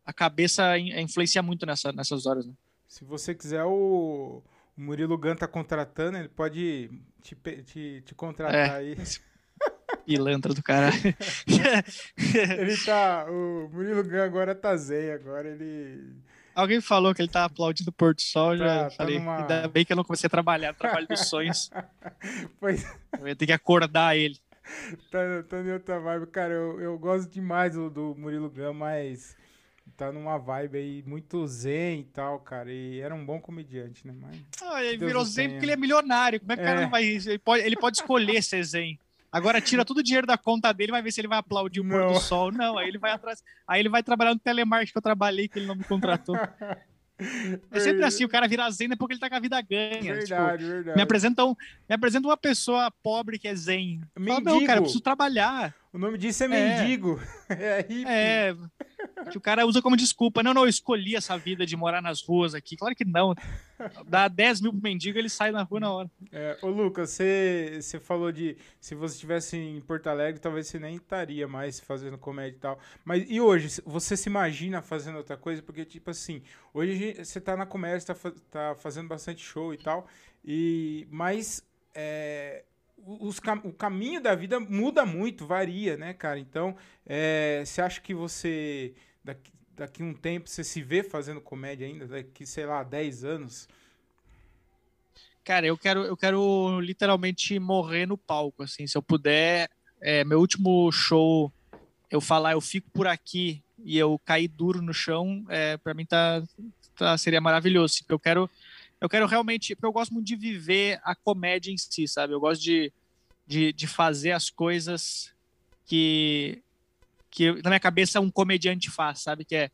a cabeça influencia muito nessa, nessas horas, né? Se você quiser, o, o Murilo Gun tá contratando, ele pode te, te, te contratar é. aí. Pilantra do cara. ele tá. O Murilo Gun agora tá zen, agora ele Alguém falou que ele tá aplaudindo o Porto Sol, já tá, falei, numa... ainda bem que eu não comecei a trabalhar, trabalho dos sonhos. pois... Eu ia ter que acordar ele. Tá, tá em outra vibe. Cara, eu, eu gosto demais do, do Murilo Gun, mas tá numa vibe aí muito zen e tal, cara. E era um bom comediante, né? Mas, ah, ele virou zen porque ele é milionário. Como é que o cara é. não vai. Ele pode, ele pode escolher ser zen. Agora tira todo o dinheiro da conta dele, vai ver se ele vai aplaudir o pôr do sol. Não, aí ele vai atrás. Aí ele vai trabalhar no telemarketing que eu trabalhei, que ele não me contratou. É sempre assim, o cara vira zen é porque ele tá com a vida ganha. Verdade, tipo, verdade. Me apresentam, me apresentam uma pessoa pobre que é zen. Mendigo. Fala, não, cara, eu preciso trabalhar. O nome disso é mendigo. É, é hippie. É, que o cara usa como desculpa. Não, não, eu escolhi essa vida de morar nas ruas aqui. Claro que não. Dá 10 mil pro mendigo, ele sai na rua na hora. É, ô, Lucas, você, você falou de se você estivesse em Porto Alegre, talvez você nem estaria mais fazendo comédia e tal. Mas e hoje? Você se imagina fazendo outra coisa? Porque, tipo assim, hoje você tá na comédia, tá, tá fazendo bastante show e tal. E, mas é, os, o caminho da vida muda muito, varia, né, cara? Então, é, você acha que você, daqui, daqui um tempo, você se vê fazendo comédia ainda? Daqui, sei lá, 10 anos? Cara, eu quero, eu quero literalmente morrer no palco, assim, se eu puder. É, meu último show, eu falar, eu fico por aqui e eu cair duro no chão, é, para mim tá, tá, seria maravilhoso. Assim, eu quero eu quero realmente, porque eu gosto muito de viver a comédia em si, sabe? Eu gosto de, de, de fazer as coisas que, que na minha cabeça um comediante faz, sabe? Que é,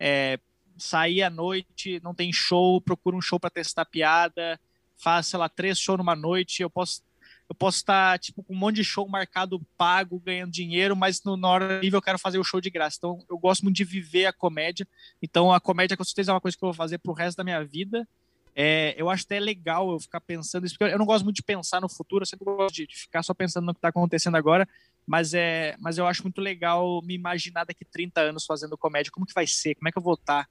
é sair à noite, não tem show, procura um show para testar piada, faz, sei lá, três shows numa noite, eu posso eu posso estar tipo com um monte de show marcado pago, ganhando dinheiro, mas no, na hora eu quero fazer o show de graça. Então eu gosto muito de viver a comédia. Então a comédia com certeza é uma coisa que eu vou fazer pro resto da minha vida. É, eu acho até legal eu ficar pensando isso, porque eu não gosto muito de pensar no futuro, eu sempre gosto de ficar só pensando no que está acontecendo agora, mas, é, mas eu acho muito legal me imaginar daqui 30 anos fazendo comédia, como que vai ser, como é que eu vou estar. Tá?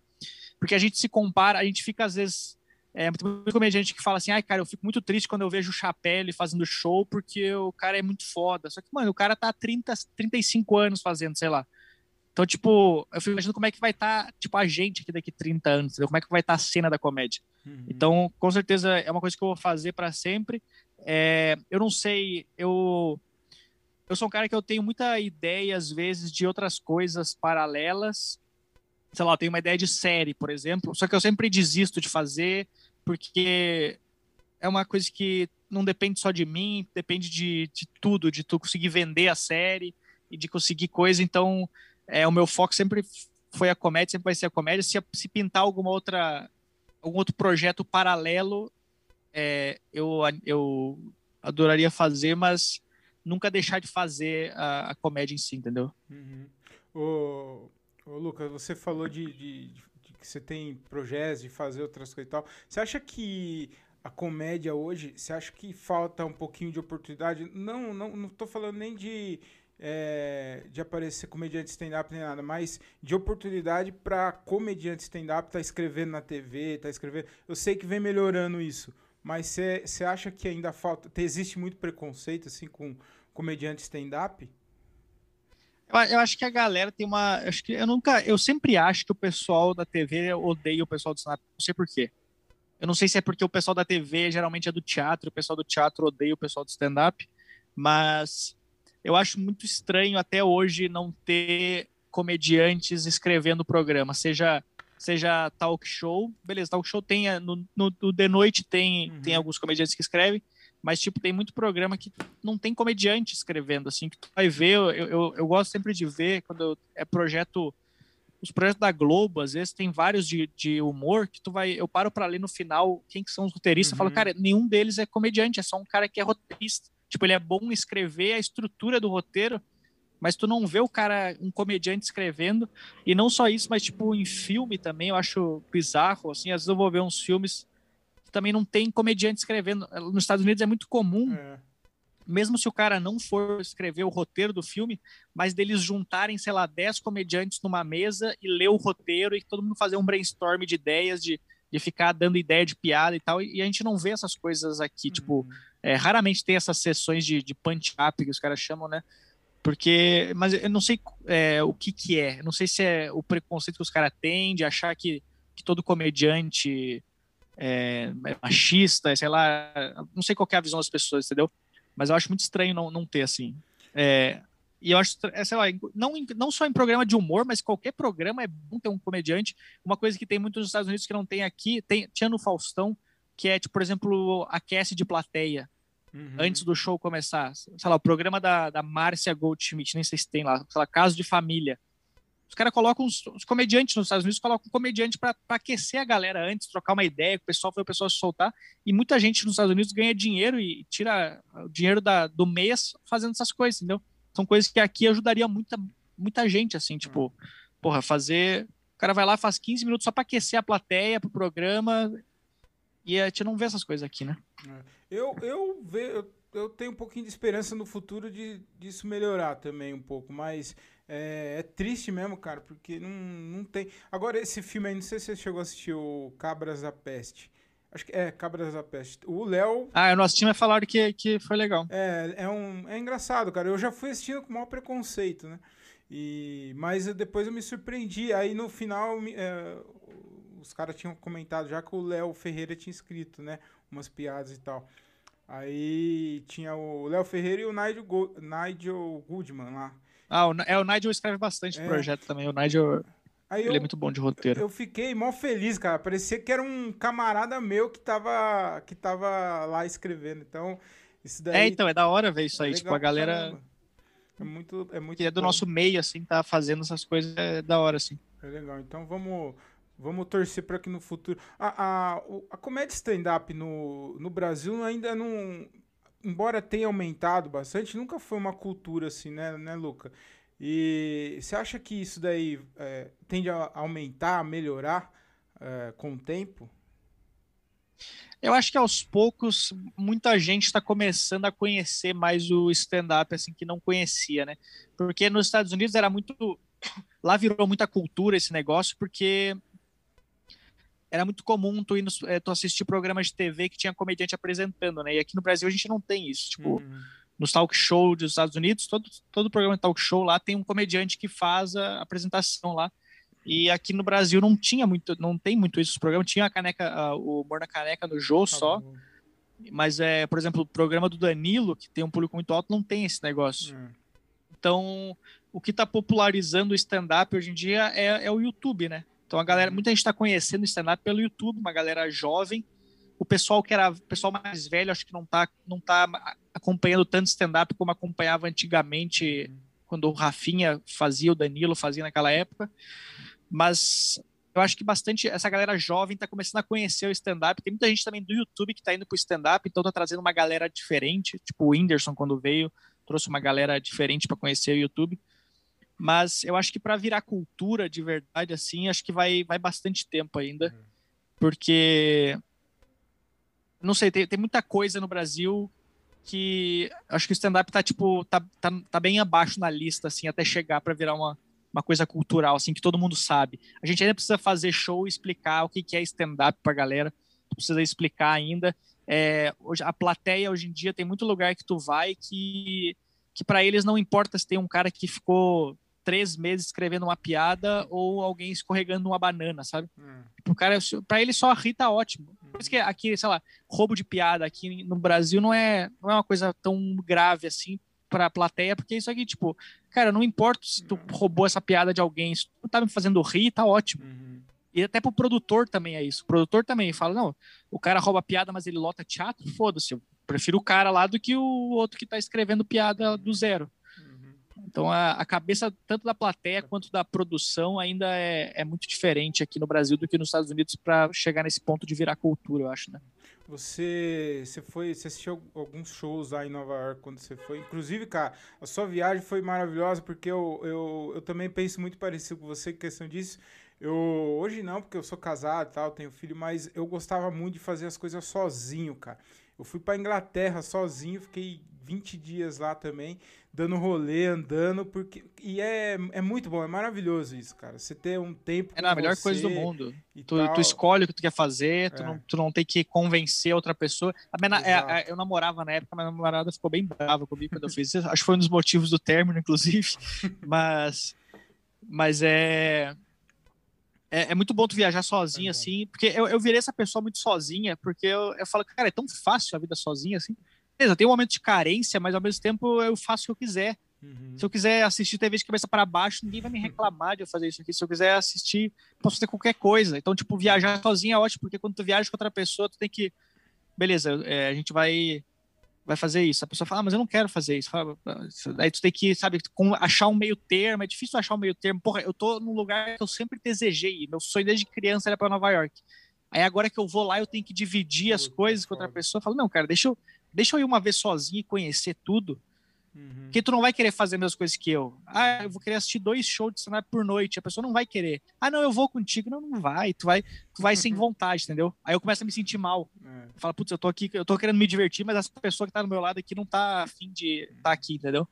Porque a gente se compara, a gente fica às vezes. É, tem muito comediante que fala assim, ai, cara, eu fico muito triste quando eu vejo o Chapelle fazendo show, porque o cara é muito foda. Só que, mano, o cara tá há 30, 35 anos fazendo, sei lá. Então, tipo, eu fico imaginando como é que vai estar, tá, tipo, a gente aqui daqui 30 anos, entendeu? como é que vai estar tá a cena da comédia. Uhum. Então, com certeza é uma coisa que eu vou fazer para sempre. É, eu não sei, eu eu sou um cara que eu tenho muita ideia às vezes de outras coisas paralelas. Sei lá, eu tenho uma ideia de série, por exemplo, só que eu sempre desisto de fazer porque é uma coisa que não depende só de mim, depende de, de tudo, de tu conseguir vender a série e de conseguir coisa. Então, é, o meu foco sempre foi a comédia, sempre vai ser a comédia. Se, se pintar alguma outra, algum outro projeto paralelo, é, eu, eu adoraria fazer, mas nunca deixar de fazer a, a comédia em si, entendeu? Uhum. Ô, ô, Lucas, você falou de, de, de, que você tem projetos de fazer outras coisas e tal. Você acha que a comédia hoje, você acha que falta um pouquinho de oportunidade? Não, não, não tô falando nem de é, de aparecer comediante stand-up nem nada, mas de oportunidade para comediante stand-up tá escrevendo na TV, tá escrevendo. Eu sei que vem melhorando isso, mas você acha que ainda falta. Existe muito preconceito assim com, comediante stand-up? Eu, eu, acho que a galera tem uma. Acho que eu nunca. Eu sempre acho que o pessoal da TV odeia o pessoal do stand-up. Não sei por quê. Eu não sei se é porque o pessoal da TV geralmente é do teatro, o pessoal do teatro odeia o pessoal do stand-up, mas eu acho muito estranho até hoje não ter comediantes escrevendo o programa, seja seja talk show, beleza, talk show tem no, no, no de noite tem uhum. tem alguns comediantes que escrevem, mas tipo tem muito programa que não tem comediante escrevendo assim que tu vai ver, eu, eu, eu gosto sempre de ver quando é projeto os projetos da Globo, às vezes, tem vários de, de humor que tu vai. Eu paro para ler no final quem que são os roteiristas. Uhum. Eu falo, cara, nenhum deles é comediante, é só um cara que é roteirista. Tipo, ele é bom escrever a estrutura do roteiro, mas tu não vê o cara, um comediante escrevendo. E não só isso, mas tipo, em filme também, eu acho bizarro. Assim, às vezes eu vou ver uns filmes que também não tem comediante escrevendo. Nos Estados Unidos é muito comum. É mesmo se o cara não for escrever o roteiro do filme, mas deles juntarem, sei lá, 10 comediantes numa mesa e ler o roteiro e todo mundo fazer um brainstorm de ideias, de, de ficar dando ideia de piada e tal. E a gente não vê essas coisas aqui. Uhum. Tipo, é, raramente tem essas sessões de, de punch-up que os caras chamam, né? Porque, mas eu não sei é, o que que é. Não sei se é o preconceito que os caras têm de achar que, que todo comediante é, é machista, sei lá. Não sei qual é a visão das pessoas, entendeu? Mas eu acho muito estranho não, não ter, assim. É, e eu acho, é, sei lá, não, não só em programa de humor, mas qualquer programa é bom ter um comediante. Uma coisa que tem muito nos Estados Unidos que não tem aqui, tem, tinha no Faustão, que é, tipo, por exemplo, aquece de plateia. Uhum. Antes do show começar. Sei lá, o programa da, da Márcia Goldschmidt, nem sei se tem lá, sei lá, Caso de Família. Os caras colocam os, os, comediantes nos Estados Unidos, colocam um comediante para aquecer a galera antes, trocar uma ideia, o pessoal foi o pessoal se soltar. E muita gente nos Estados Unidos ganha dinheiro e tira o dinheiro da, do mês fazendo essas coisas, entendeu? São coisas que aqui ajudaria muita, muita gente, assim, tipo, porra, fazer. O cara vai lá, faz 15 minutos só para aquecer a plateia pro programa. E a gente não vê essas coisas aqui, né? É. Eu, eu, ve, eu, eu tenho um pouquinho de esperança no futuro de disso melhorar também um pouco, mas é, é, triste mesmo, cara, porque não, não tem. Agora, esse filme aí, não sei se você chegou a assistir o Cabras da Peste. Acho que é, Cabras da Peste. O Léo. Ah, o nosso time é falaram que, que foi legal. É, é, um, é engraçado, cara. Eu já fui assistindo com o maior preconceito, né? E, mas depois eu me surpreendi. Aí no final, é, os caras tinham comentado já que o Léo Ferreira tinha escrito, né? Umas piadas e tal. Aí tinha o Léo Ferreira e o Nigel, Go Nigel Goodman lá. Ah, o, é, o Nigel escreve bastante é. projeto também. O Nigel. Aí ele é eu, é muito bom de roteiro. Eu fiquei mó feliz, cara. Parecia que era um camarada meu que tava, que tava lá escrevendo. Então, isso daí. É, então, é da hora ver isso aí. É tipo, a galera. É muito, é muito. Que é do bom. nosso meio, assim, tá fazendo essas coisas é da hora, assim. É legal. Então vamos. Vamos torcer para que no futuro. A, a, a comédia stand-up no, no Brasil ainda não embora tenha aumentado bastante, nunca foi uma cultura assim, né, né Luca? E você acha que isso daí é, tende a aumentar, a melhorar é, com o tempo? Eu acho que aos poucos muita gente está começando a conhecer mais o stand-up assim que não conhecia, né? Porque nos Estados Unidos era muito, lá virou muita cultura esse negócio porque era muito comum tu, ir nos, é, tu assistir programas de TV que tinha comediante apresentando, né? E aqui no Brasil a gente não tem isso. Tipo, uhum. nos talk show dos Estados Unidos, todo, todo programa de talk show lá tem um comediante que faz a apresentação lá. E aqui no Brasil não tinha muito, não tem muito isso. O programa tinha a caneca, o humor na caneca no Jô tá só. Bom. Mas é, por exemplo, o programa do Danilo, que tem um público muito alto, não tem esse negócio. Uhum. Então, o que está popularizando o stand-up hoje em dia é, é o YouTube, né? Então a galera, muita gente está conhecendo o stand-up pelo YouTube, uma galera jovem. O pessoal que era o pessoal mais velho, acho que não está não tá acompanhando tanto stand-up como acompanhava antigamente, quando o Rafinha fazia, o Danilo fazia naquela época. Mas eu acho que bastante essa galera jovem está começando a conhecer o stand-up. Tem muita gente também do YouTube que está indo para o stand-up, então está trazendo uma galera diferente. Tipo o Whindersson, quando veio, trouxe uma galera diferente para conhecer o YouTube. Mas eu acho que para virar cultura de verdade, assim, acho que vai, vai bastante tempo ainda. Uhum. Porque. Não sei, tem, tem muita coisa no Brasil que acho que o stand-up tá, tipo, tá, tá, tá bem abaixo na lista, assim, até chegar para virar uma, uma coisa cultural, assim, que todo mundo sabe. A gente ainda precisa fazer show e explicar o que, que é stand-up pra galera. Precisa explicar ainda. É, hoje, a plateia hoje em dia tem muito lugar que tu vai que que para eles não importa se tem um cara que ficou três meses escrevendo uma piada ou alguém escorregando uma banana, sabe? Hum. O cara, para ele só rir tá ótimo. Por isso que aqui, sei lá, roubo de piada aqui no Brasil não é, não é uma coisa tão grave assim pra plateia, porque isso aqui, tipo, cara, não importa se tu roubou essa piada de alguém, se tu tá me fazendo rir, tá ótimo. Uhum. E até pro produtor também é isso. O produtor também fala, não, o cara rouba piada, mas ele lota teatro, foda-se, eu prefiro o cara lá do que o outro que tá escrevendo piada do zero. Então a, a, cabeça tanto da plateia quanto da produção ainda é, é muito diferente aqui no Brasil do que nos Estados Unidos para chegar nesse ponto de virar cultura, eu acho, né? Você, você foi, você assistiu alguns shows lá em Nova York quando você foi. Inclusive, cara, a sua viagem foi maravilhosa porque eu, eu, eu também penso muito parecido com você em questão disso. Eu hoje não, porque eu sou casado e tal, tenho filho, mas eu gostava muito de fazer as coisas sozinho, cara. Eu fui para Inglaterra sozinho, fiquei 20 dias lá também, dando rolê, andando, porque. E é, é muito bom, é maravilhoso isso, cara. Você ter um tempo. É a melhor coisa do mundo. Tu, tu, escolhe o que tu quer fazer, tu, é. não, tu não tem que convencer outra pessoa. Minha, é, eu namorava na época, mas a minha namorada ficou bem brava comigo quando eu fiz isso. Acho que foi um dos motivos do término, inclusive. mas. Mas é. É, é, muito bom tu viajar sozinho, é assim, porque eu, eu virei essa pessoa muito sozinha, porque eu, eu falo, cara, é tão fácil a vida sozinha, assim beleza, tem um momento de carência, mas ao mesmo tempo eu faço o que eu quiser. Uhum. Se eu quiser assistir TV de cabeça para baixo, ninguém vai me reclamar de eu fazer isso aqui. Se eu quiser assistir, posso fazer qualquer coisa. Então, tipo, viajar sozinho é ótimo, porque quando tu viaja com outra pessoa, tu tem que. Beleza, é, a gente vai vai fazer isso. A pessoa fala, ah, mas eu não quero fazer isso. Fala, aí tu tem que, sabe, achar um meio termo. É difícil achar um meio termo. Porra, eu tô num lugar que eu sempre desejei. Meu sonho desde criança era para Nova York. Aí agora que eu vou lá, eu tenho que dividir as coisas com outra pessoa. Eu falo, não, cara, deixa eu, deixa eu ir uma vez sozinho e conhecer tudo. Uhum. Porque tu não vai querer fazer as mesmas coisas que eu. Ah, eu vou querer assistir dois shows de stand por noite. A pessoa não vai querer. Ah, não, eu vou contigo. Não, não vai. Tu vai, tu vai sem vontade, entendeu? Aí eu começo a me sentir mal. É. Fala, putz, eu tô aqui, eu tô querendo me divertir, mas essa pessoa que tá do meu lado aqui não tá afim de estar tá aqui, entendeu?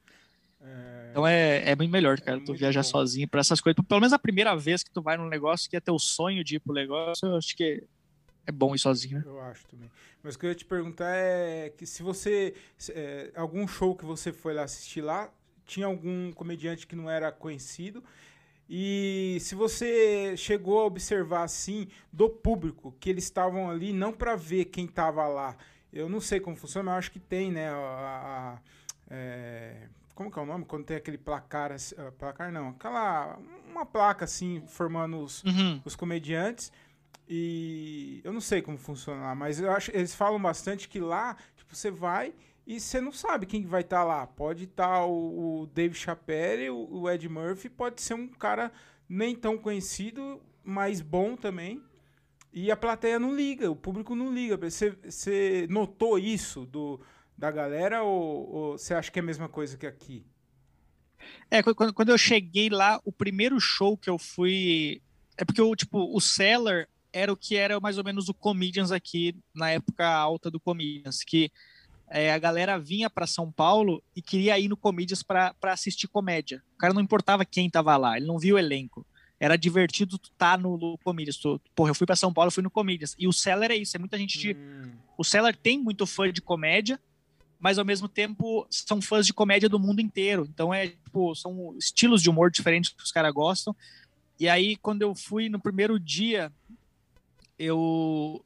É... Então é, é bem melhor, cara, é tu viajar bom. sozinho para essas coisas. Pelo menos a primeira vez que tu vai num negócio que é teu sonho de ir pro negócio, eu acho que é bom ir sozinho, né? Eu acho também. Mas o que eu ia te perguntar é que se você. É, algum show que você foi lá assistir lá, tinha algum comediante que não era conhecido. E se você chegou a observar assim do público que eles estavam ali não para ver quem estava lá. Eu não sei como funciona, mas eu acho que tem, né? A, a, é, como que é o nome? Quando tem aquele placar, uh, placar não, aquela uma placa assim formando os, uhum. os comediantes. E eu não sei como funciona lá, mas eu acho eles falam bastante que lá, tipo, você vai e você não sabe quem vai estar tá lá. Pode estar tá o, o, Dave Chappelle, o, o, Ed Murphy, pode ser um cara nem tão conhecido, mas bom também. E a plateia não liga, o público não liga. Você, você notou isso do, da galera ou, ou você acha que é a mesma coisa que aqui? É, quando, quando eu cheguei lá, o primeiro show que eu fui. É porque o tipo, o Seller era o que era mais ou menos o Comedians aqui na época alta do Comedians, que é, a galera vinha para São Paulo e queria ir no Comedians para assistir comédia. O cara não importava quem tava lá, ele não via o elenco. Era divertido tu tá no, no Comedians. Tu, porra, eu fui para São Paulo, eu fui no Comedians. E o Seller é isso, é muita gente de... Hum. O Seller tem muito fã de comédia, mas ao mesmo tempo são fãs de comédia do mundo inteiro. Então é tipo, são estilos de humor diferentes que os caras gostam. E aí, quando eu fui no primeiro dia, eu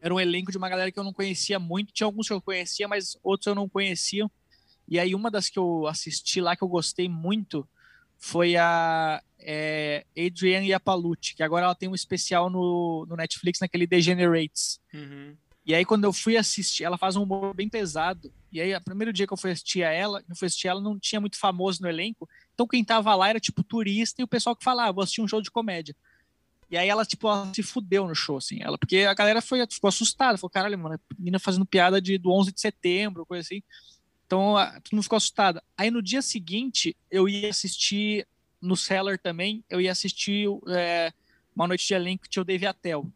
era um elenco de uma galera que eu não conhecia muito. Tinha alguns que eu conhecia, mas outros eu não conhecia. E aí uma das que eu assisti lá que eu gostei muito foi a é, Adrienne Iapalucci, que agora ela tem um especial no, no Netflix naquele Degenerates. Uhum. E aí quando eu fui assistir, ela faz um humor bem pesado. E aí, o primeiro dia que eu fui assistir a ela, eu fui assistir ela, não tinha muito famoso no elenco. Então quem tava lá era tipo turista e o pessoal que falava, ah, vou assistir um show de comédia. E aí ela, tipo, ela se fudeu no show, assim. Ela, porque a galera foi, ficou assustada. Falou, caralho, mano, a menina fazendo piada de, do 11 de setembro, coisa assim. Então, a, todo mundo ficou assustado. Aí no dia seguinte, eu ia assistir no Cellar também, eu ia assistir é, uma noite de elenco que tinha o Dave Attell.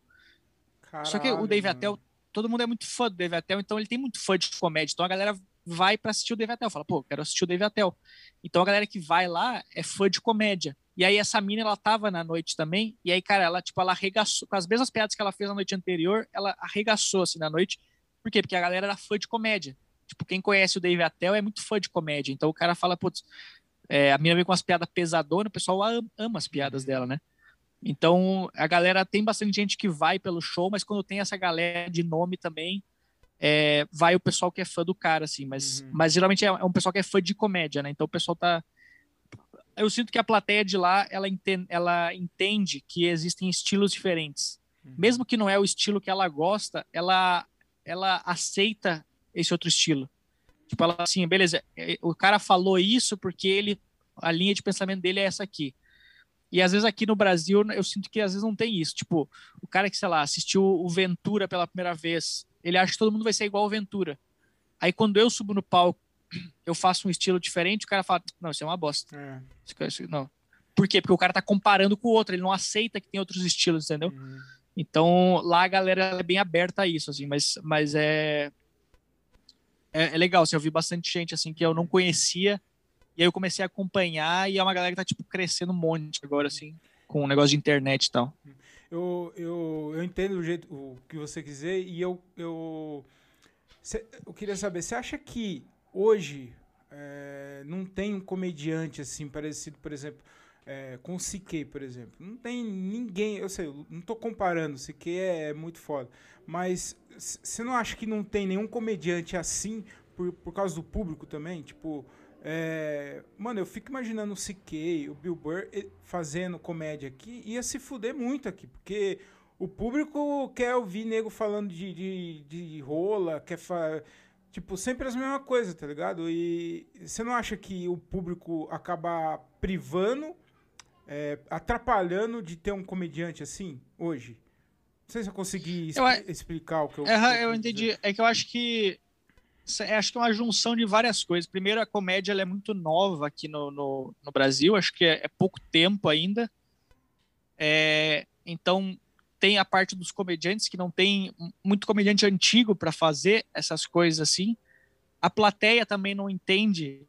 Caralho, Só que o Dave mano. Attell, todo mundo é muito fã do Dave Attell, então ele tem muito fã de comédia. Então a galera vai para assistir o Dave Attell. Fala, pô, quero assistir o Dave Attell. Então a galera que vai lá é fã de comédia. E aí essa mina, ela tava na noite também, e aí, cara, ela, tipo, ela arregaçou, com as mesmas piadas que ela fez na noite anterior, ela arregaçou, assim, na noite. Por quê? Porque a galera era fã de comédia. tipo, quem conhece o Dave Attell é muito fã de comédia. Então o cara fala, putz, é, a mina vem com umas piadas pesadonas, o pessoal ama, ama as piadas dela, né? Então a galera tem bastante gente que vai pelo show, mas quando tem essa galera de nome também, é, vai o pessoal que é fã do cara, assim. Mas, uhum. mas geralmente é, é um pessoal que é fã de comédia, né? Então o pessoal tá eu sinto que a plateia de lá ela entende, ela entende que existem estilos diferentes. Uhum. Mesmo que não é o estilo que ela gosta, ela ela aceita esse outro estilo. Tipo, ela assim, beleza, é, o cara falou isso porque ele a linha de pensamento dele é essa aqui. E às vezes aqui no Brasil eu sinto que às vezes não tem isso. Tipo, o cara que, sei lá, assistiu o Ventura pela primeira vez, ele acha que todo mundo vai ser igual ao Ventura. Aí quando eu subo no palco, eu faço um estilo diferente, o cara fala: Não, isso é uma bosta. É. Não. Por quê? Porque o cara tá comparando com o outro, ele não aceita que tem outros estilos, entendeu? Uhum. Então lá a galera é bem aberta a isso, assim, mas, mas é, é, é legal, assim, eu vi bastante gente assim que eu não conhecia, e aí eu comecei a acompanhar, e é uma galera que tá tipo crescendo um monte agora, assim, com o um negócio de internet e tal. Eu, eu, eu entendo o jeito o que você quiser, e eu, eu, cê, eu queria saber, você acha que hoje é, não tem um comediante assim parecido, por exemplo, é, com o CK, por exemplo. Não tem ninguém, eu sei, não estou comparando, o CK é muito foda, mas você não acha que não tem nenhum comediante assim por, por causa do público também? Tipo, é, mano, eu fico imaginando o CK, o Bill Burr fazendo comédia aqui, ia se fuder muito aqui, porque o público quer ouvir nego falando de, de, de rola, quer falar Tipo, sempre as mesmas coisas, tá ligado? E você não acha que o público acaba privando, é, atrapalhando de ter um comediante assim, hoje? Não sei se eu consegui eu, explicar o que eu. É, eu entendi. Dizer. É que eu acho que. Acho que é uma junção de várias coisas. Primeiro, a comédia é muito nova aqui no, no, no Brasil, acho que é, é pouco tempo ainda. É, então, tem a parte dos comediantes que não tem muito comediante antigo para fazer essas coisas assim. A plateia também não entende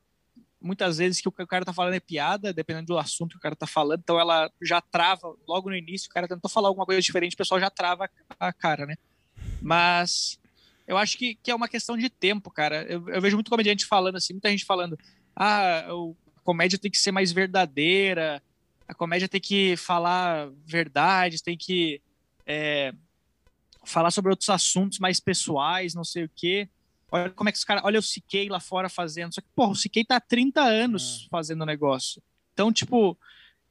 muitas vezes que o o cara tá falando é piada, dependendo do assunto que o cara tá falando, então ela já trava logo no início, o cara tentou falar alguma coisa diferente, o pessoal já trava a cara, né? Mas eu acho que, que é uma questão de tempo, cara. Eu, eu vejo muito comediante falando assim, muita gente falando, ah, a comédia tem que ser mais verdadeira, a comédia tem que falar verdade, tem que é, falar sobre outros assuntos mais pessoais, não sei o quê. Olha como é que os caras. Olha o Siquei lá fora fazendo. Só que, porra, o Siquei tá há 30 anos é. fazendo o negócio. Então, tipo,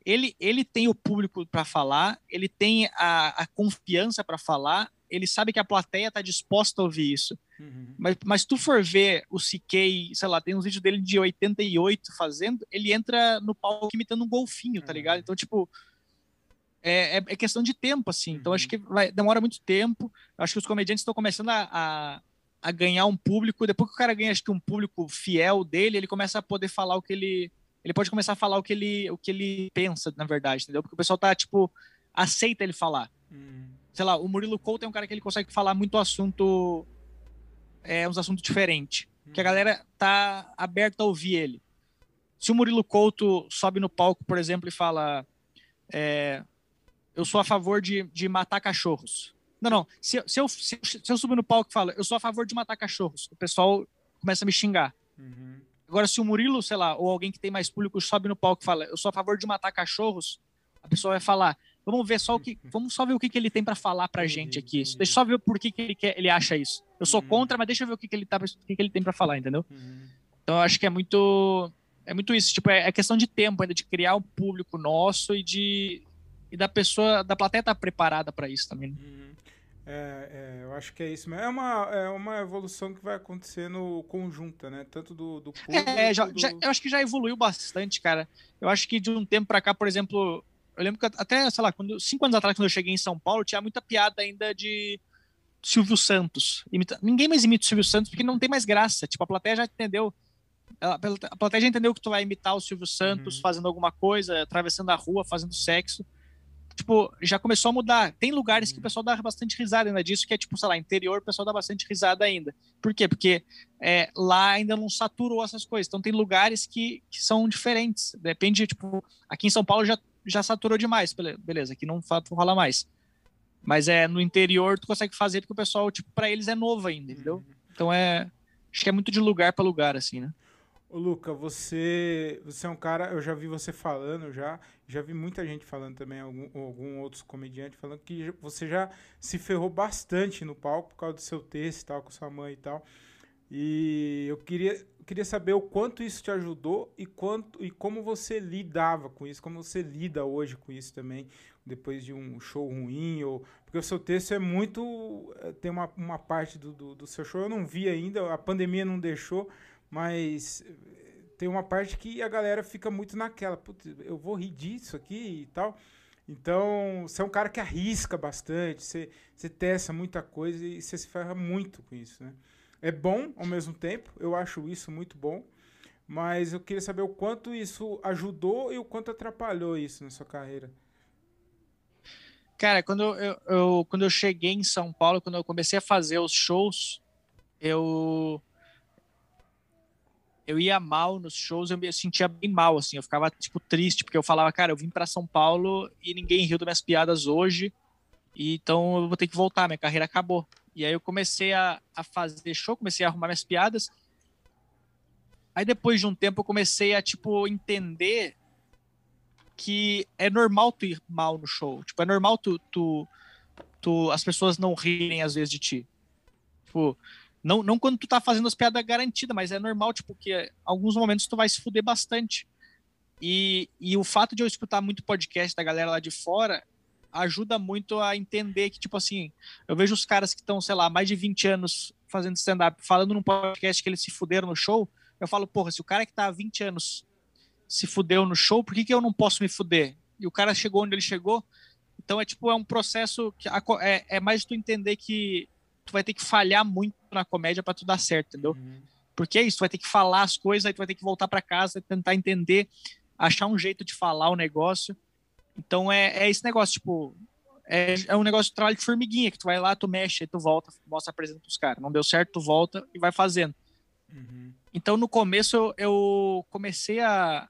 ele, ele tem o público para falar, ele tem a, a confiança para falar, ele sabe que a plateia tá disposta a ouvir isso. Uhum. Mas, mas tu for ver o CK, sei lá, tem uns vídeos dele de 88 fazendo, ele entra no palco imitando um golfinho, tá ligado? Então, tipo, é, é, é, questão de tempo, assim. Então, acho uhum. que vai, demora muito tempo. Acho que os comediantes estão começando a, a, a, ganhar um público. Depois que o cara ganha, acho que um público fiel dele, ele começa a poder falar o que ele. Ele pode começar a falar o que ele, o que ele pensa, na verdade, entendeu? Porque o pessoal tá, tipo, aceita ele falar. Hum. Sei lá, o Murilo Couto é um cara que ele consegue falar muito assunto. É, uns assuntos diferentes. Hum. Que a uhum. galera tá aberta a ouvir ele. Se o Murilo Couto sobe no palco, por exemplo, e fala. É, eu sou a favor de, de matar cachorros. Não, não. Se, se, eu, se, se eu subir no palco e falo, eu sou a favor de matar cachorros, o pessoal começa a me xingar. Uhum. Agora, se o Murilo, sei lá, ou alguém que tem mais público sobe no palco e fala, eu sou a favor de matar cachorros, a pessoa vai falar, vamos ver só o que, vamos só ver o que, que ele tem para falar pra gente aqui. Deixa eu só ver por que, que ele, quer, ele acha isso. Eu sou uhum. contra, mas deixa eu ver o que, que ele tá, o que, que ele tem para falar, entendeu? Uhum. Então, eu acho que é muito, é muito isso. Tipo, é, é questão de tempo ainda de criar um público nosso e de e da pessoa, da plateia estar tá preparada para isso também. Né? Uhum. É, é, eu acho que é isso mesmo. É uma, é uma evolução que vai acontecendo conjunta, né? Tanto do, do público. É, já, do... já, eu acho que já evoluiu bastante, cara. Eu acho que de um tempo para cá, por exemplo, eu lembro que até, sei lá, quando, cinco anos atrás, quando eu cheguei em São Paulo, tinha muita piada ainda de Silvio Santos. Imita... Ninguém mais imita o Silvio Santos porque não tem mais graça. Tipo, a plateia já entendeu. A plateia já entendeu que tu vai imitar o Silvio Santos uhum. fazendo alguma coisa, atravessando a rua, fazendo sexo tipo, já começou a mudar. Tem lugares que o uhum. pessoal dá bastante risada ainda disso, que é tipo, sei lá, interior, o pessoal dá bastante risada ainda. Por quê? Porque é, lá ainda não saturou essas coisas. Então tem lugares que, que são diferentes. Depende, tipo, aqui em São Paulo já, já saturou demais, beleza, aqui não rola mais. Mas é no interior tu consegue fazer porque o pessoal, tipo, para eles é novo ainda, entendeu? Uhum. Então é Acho que é muito de lugar para lugar, assim, né? Ô, Luca, você, você é um cara, eu já vi você falando já, já vi muita gente falando também, algum, algum outros comediantes falando que você já se ferrou bastante no palco por causa do seu texto e tal, com sua mãe e tal. E eu queria, queria saber o quanto isso te ajudou e, quanto, e como você lidava com isso, como você lida hoje com isso também, depois de um show ruim, ou porque o seu texto é muito. Eh, tem uma, uma parte do, do, do seu show, eu não vi ainda, a pandemia não deixou mas tem uma parte que a galera fica muito naquela, putz, eu vou rir disso aqui e tal. Então, você é um cara que arrisca bastante, você, você testa muita coisa e você se ferra muito com isso, né? É bom ao mesmo tempo, eu acho isso muito bom, mas eu queria saber o quanto isso ajudou e o quanto atrapalhou isso na sua carreira. Cara, quando eu, eu, quando eu cheguei em São Paulo, quando eu comecei a fazer os shows, eu eu ia mal nos shows, eu me sentia bem mal, assim, eu ficava, tipo, triste, porque eu falava, cara, eu vim para São Paulo e ninguém riu das minhas piadas hoje, e então eu vou ter que voltar, minha carreira acabou. E aí eu comecei a, a fazer show, comecei a arrumar minhas piadas, aí depois de um tempo eu comecei a, tipo, entender que é normal tu ir mal no show, tipo, é normal tu, tu, tu as pessoas não rirem às vezes de ti. Tipo, não, não quando tu tá fazendo as piadas garantidas, mas é normal, tipo, que alguns momentos tu vai se fuder bastante. E, e o fato de eu escutar muito podcast da galera lá de fora ajuda muito a entender que, tipo assim, eu vejo os caras que estão, sei lá, mais de 20 anos fazendo stand-up, falando num podcast que eles se fuderam no show, eu falo, porra, se o cara que tá há 20 anos se fudeu no show, por que, que eu não posso me fuder? E o cara chegou onde ele chegou. Então é tipo, é um processo que é, é mais tu entender que tu vai ter que falhar muito na comédia para tu dar certo, entendeu? Uhum. Porque é isso, tu vai ter que falar as coisas, aí tu vai ter que voltar para casa, tentar entender, achar um jeito de falar o negócio. Então é, é esse negócio, tipo, é, é um negócio de trabalho de formiguinha, que tu vai lá, tu mexe, aí tu volta, mostra, apresenta pros caras. Não deu certo, tu volta e vai fazendo. Uhum. Então no começo eu, eu comecei a,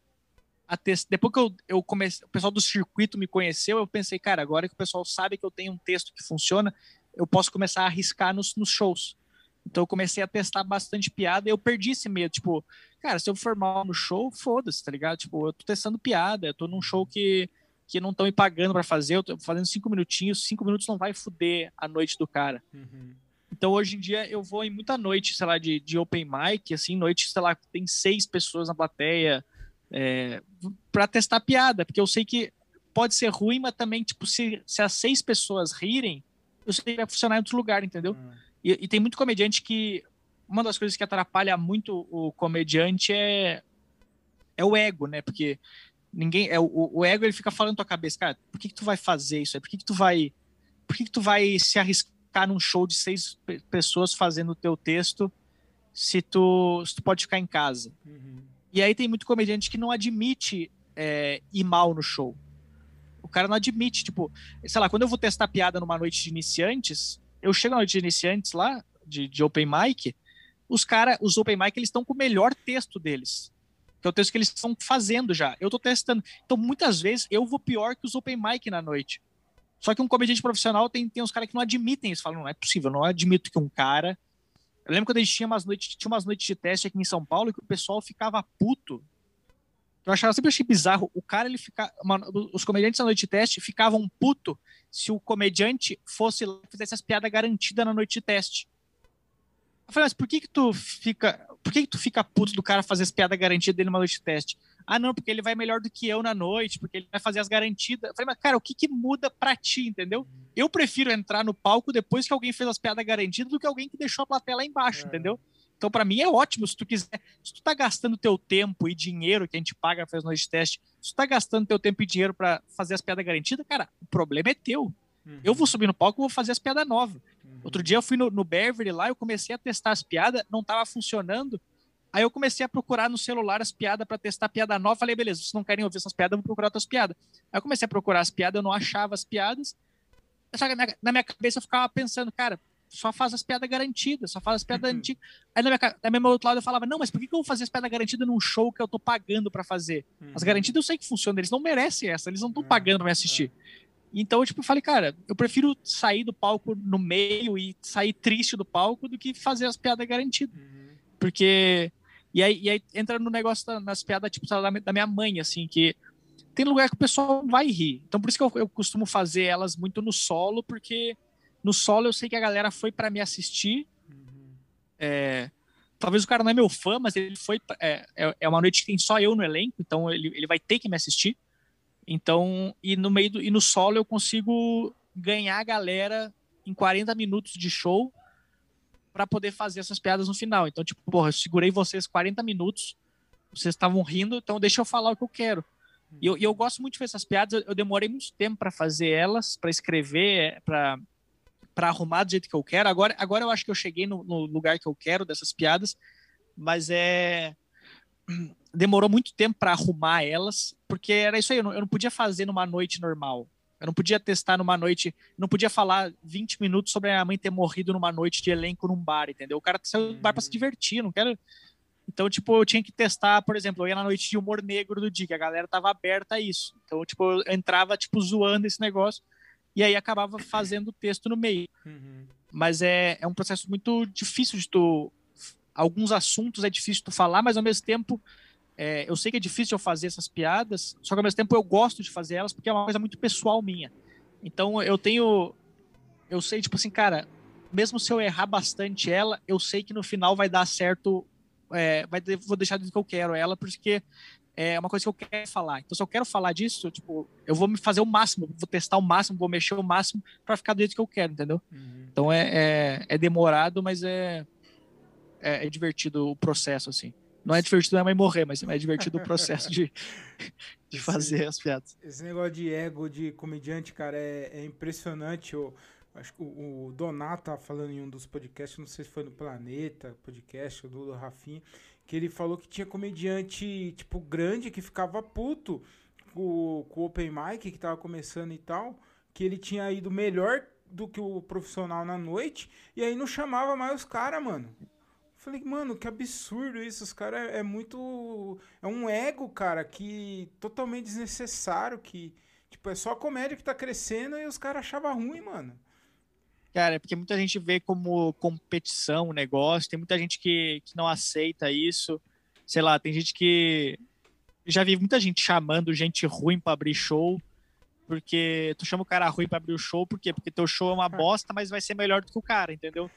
a testar. Depois que eu, eu comecei, o pessoal do circuito me conheceu, eu pensei, cara, agora que o pessoal sabe que eu tenho um texto que funciona, eu posso começar a arriscar nos, nos shows. Então eu comecei a testar bastante piada e eu perdi esse medo. Tipo, cara, se eu for mal no show, foda-se, tá ligado? Tipo, eu tô testando piada, eu tô num show que, que não estão me pagando para fazer, eu tô fazendo cinco minutinhos, cinco minutos não vai fuder a noite do cara. Uhum. Então hoje em dia eu vou em muita noite, sei lá, de, de open mic, assim, noite, sei lá, tem seis pessoas na plateia, é, para testar piada, porque eu sei que pode ser ruim, mas também, tipo, se, se as seis pessoas rirem, eu sei que vai funcionar em outro lugar, entendeu? Uhum. E, e, tem muito comediante que. Uma das coisas que atrapalha muito o comediante é, é o ego, né? Porque ninguém. É, o, o ego ele fica falando na tua cabeça, cara, por que, que tu vai fazer isso aí? Por que, que tu vai. Por que, que tu vai se arriscar num show de seis pessoas fazendo o teu texto se tu, se tu pode ficar em casa? Uhum. E aí tem muito comediante que não admite é, ir mal no show. Cara não admite, tipo, sei lá, quando eu vou testar piada numa noite de iniciantes, eu chego na noite de iniciantes lá, de, de open mic, os caras, os open mic, eles estão com o melhor texto deles. Que é o texto que eles estão fazendo já. Eu tô testando. Então, muitas vezes, eu vou pior que os open mic na noite. Só que um comediante profissional tem, tem uns caras que não admitem isso. Falam, não é possível, não admito que um cara. Eu lembro quando a gente tinha umas noites, tinha umas noites de teste aqui em São Paulo que o pessoal ficava puto. Eu achava sempre achei bizarro. O cara, ele fica. Os comediantes na noite de teste ficavam puto se o comediante fosse lá e fizesse as piadas garantidas na noite de teste. Eu falei, mas por que que tu fica, por que que tu fica puto do cara fazer as piadas garantidas dele numa noite de teste? Ah, não, porque ele vai melhor do que eu na noite, porque ele vai fazer as garantidas. Eu falei, mas cara, o que que muda pra ti, entendeu? Eu prefiro entrar no palco depois que alguém fez as piadas garantidas do que alguém que deixou a plateia lá embaixo, é. entendeu? Então, para mim, é ótimo se tu quiser. Se tu tá gastando teu tempo e dinheiro que a gente paga para fazer noite de teste, se tu tá gastando teu tempo e dinheiro para fazer as piadas garantidas, cara, o problema é teu. Uhum. Eu vou subir no palco e vou fazer as piadas novas. Uhum. Outro dia eu fui no, no Beverly lá, eu comecei a testar as piadas, não tava funcionando. Aí eu comecei a procurar no celular as piadas para testar piada nova. Falei, beleza, vocês não querem ouvir essas piadas, eu vou procurar outras piadas. Aí eu comecei a procurar as piadas, eu não achava as piadas. Só que na minha cabeça eu ficava pensando, cara, só faz as piadas garantidas, só faz as piadas uhum. antigas. Aí na minha, na minha outro lado eu falava, não, mas por que, que eu vou fazer as piadas garantidas num show que eu tô pagando para fazer? Uhum. As garantidas eu sei que funcionam, eles não merecem essa, eles não estão uhum. pagando pra me assistir. Então eu tipo, falei, cara, eu prefiro sair do palco no meio e sair triste do palco do que fazer as piadas garantidas. Uhum. Porque. E aí, e aí entra no negócio da, nas piadas, tipo, da, da minha mãe, assim, que tem lugar que o pessoal vai rir. Então por isso que eu, eu costumo fazer elas muito no solo, porque no solo eu sei que a galera foi para me assistir. Uhum. É, talvez o cara não é meu fã, mas ele foi. É, é, é uma noite que tem só eu no elenco, então ele, ele vai ter que me assistir. Então, e no meio do, e no solo eu consigo ganhar a galera em 40 minutos de show para poder fazer essas piadas no final. Então, tipo, porra, eu segurei vocês 40 minutos, vocês estavam rindo, então deixa eu falar o que eu quero. E eu, eu gosto muito de fazer essas piadas, eu demorei muito tempo para fazer elas, para escrever, para para arrumar do jeito que eu quero. Agora, agora eu acho que eu cheguei no, no lugar que eu quero dessas piadas, mas é demorou muito tempo para arrumar elas, porque era isso aí, eu não, eu não, podia fazer numa noite normal. Eu não podia testar numa noite, não podia falar 20 minutos sobre a mãe ter morrido numa noite de elenco num bar, entendeu? O cara saiu do bar para se uhum. divertir, não quero. Então, tipo, eu tinha que testar, por exemplo, eu ia na noite de humor negro do dia, que a galera tava aberta a isso. Então, tipo, eu entrava, tipo, zoando esse negócio e aí acabava fazendo o texto no meio. Uhum. Mas é, é um processo muito difícil de tu. Alguns assuntos é difícil tu falar, mas ao mesmo tempo é, eu sei que é difícil eu fazer essas piadas, só que ao mesmo tempo eu gosto de fazer elas porque é uma coisa muito pessoal minha. Então eu tenho. Eu sei, tipo assim, cara, mesmo se eu errar bastante ela, eu sei que no final vai dar certo. É, vai, vou deixar do que eu quero ela, porque é uma coisa que eu quero falar. Então, se eu quero falar disso, tipo, eu vou me fazer o máximo, vou testar o máximo, vou mexer o máximo para ficar do jeito que eu quero, entendeu? Uhum. Então é, é, é, demorado, mas é, é, é divertido o processo, assim. Não é divertido a mãe morrer, mas é divertido o processo de, de fazer esse, as piadas. Esse negócio de ego de comediante, cara, é, é impressionante. Eu, acho que o, o Donato tá falando em um dos podcasts, não sei se foi no Planeta, podcast do Rafinha, que ele falou que tinha comediante, tipo, grande que ficava puto com, com o Open Mic, que tava começando e tal, que ele tinha ido melhor do que o profissional na noite, e aí não chamava mais os caras, mano. Falei, mano, que absurdo isso. Os caras é, é, muito. É um ego, cara, que totalmente desnecessário. Que, tipo, é só a comédia que tá crescendo e os caras achavam ruim, mano. Cara, é porque muita gente vê como competição o negócio, tem muita gente que, que não aceita isso. Sei lá, tem gente que. Já vi muita gente chamando gente ruim para abrir show. Porque tu chama o cara ruim para abrir o show, por quê? Porque teu show é uma bosta, mas vai ser melhor do que o cara, entendeu?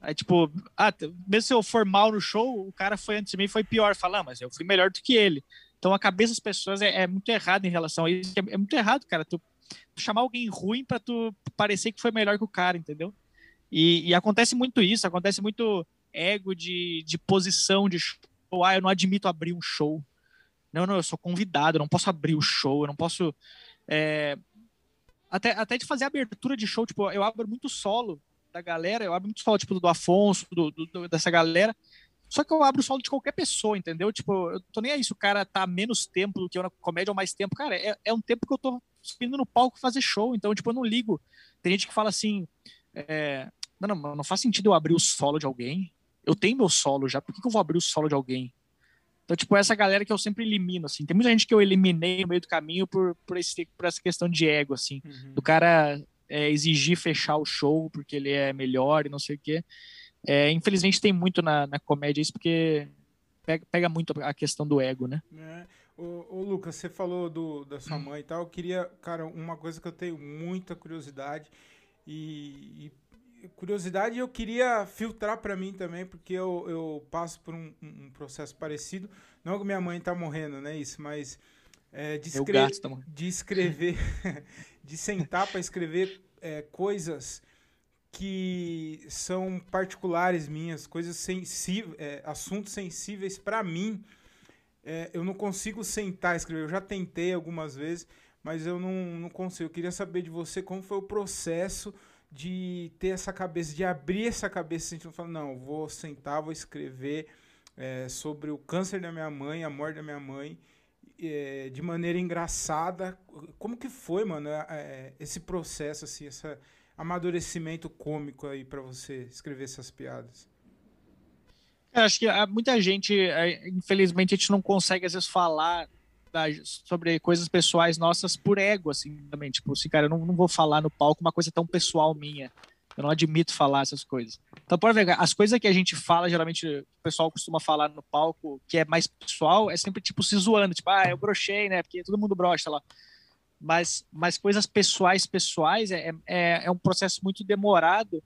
Aí, tipo, ah, mesmo se eu for mal no show, o cara foi antes de mim foi pior. Falar, ah, mas eu fui melhor do que ele. Então a cabeça das pessoas é, é muito errada em relação a isso. É, é muito errado, cara. Tu, tu, chamar alguém ruim pra tu parecer que foi melhor que o cara, entendeu? E, e acontece muito isso, acontece muito ego de, de posição de show. Ah, eu não admito abrir um show. Não, não, eu sou convidado, eu não posso abrir o show, eu não posso. É, até, até de fazer abertura de show, tipo, eu abro muito solo da galera, eu abro muito solo, tipo, do Afonso, do, do, dessa galera. Só que eu abro o solo de qualquer pessoa, entendeu? Tipo, eu tô nem aí se o cara tá menos tempo do que eu na comédia ou mais tempo. Cara, é, é um tempo que eu tô subindo no palco fazer show, então, tipo, eu não ligo. Tem gente que fala assim, é, não, não, não faz sentido eu abrir o solo de alguém. Eu tenho meu solo já, por que, que eu vou abrir o solo de alguém? Então, tipo, essa galera que eu sempre elimino, assim. Tem muita gente que eu eliminei no meio do caminho por, por, esse, por essa questão de ego, assim. Uhum. Do cara é, exigir fechar o show porque ele é melhor e não sei o quê. É, infelizmente tem muito na, na comédia isso porque pega, pega, muito a questão do ego, né? É. Ô, ô, Lucas, você falou do, da sua mãe e tal. Eu queria, cara, uma coisa que eu tenho muita curiosidade e, e curiosidade eu queria filtrar para mim também, porque eu, eu passo por um, um, processo parecido. Não que minha mãe tá morrendo, né? Isso, mas é, de, escre tá de escrever de sentar para escrever é, coisas que são particulares minhas, coisas sensíveis, é, assuntos sensíveis para mim. É, eu não consigo sentar e escrever. Eu já tentei algumas vezes, mas eu não, não consigo. Eu queria saber de você como foi o processo de ter essa cabeça, de abrir essa cabeça, sentindo, falar, não, vou sentar, vou escrever é, sobre o câncer da minha mãe, a morte da minha mãe, é, de maneira engraçada. Como que foi, mano, é, é esse processo, assim, esse amadurecimento cômico aí para você escrever essas piadas? Eu acho que ah, muita gente, é, infelizmente, a gente não consegue às vezes falar sobre coisas pessoais nossas por ego, assim, também. Tipo, assim, cara, eu não, não vou falar no palco uma coisa tão pessoal minha. Eu não admito falar essas coisas. Então, pode ver, as coisas que a gente fala, geralmente o pessoal costuma falar no palco, que é mais pessoal, é sempre tipo se zoando, tipo, ah, eu brochei, né? Porque todo mundo brocha lá. Mas, mas coisas pessoais, pessoais, é, é, é um processo muito demorado.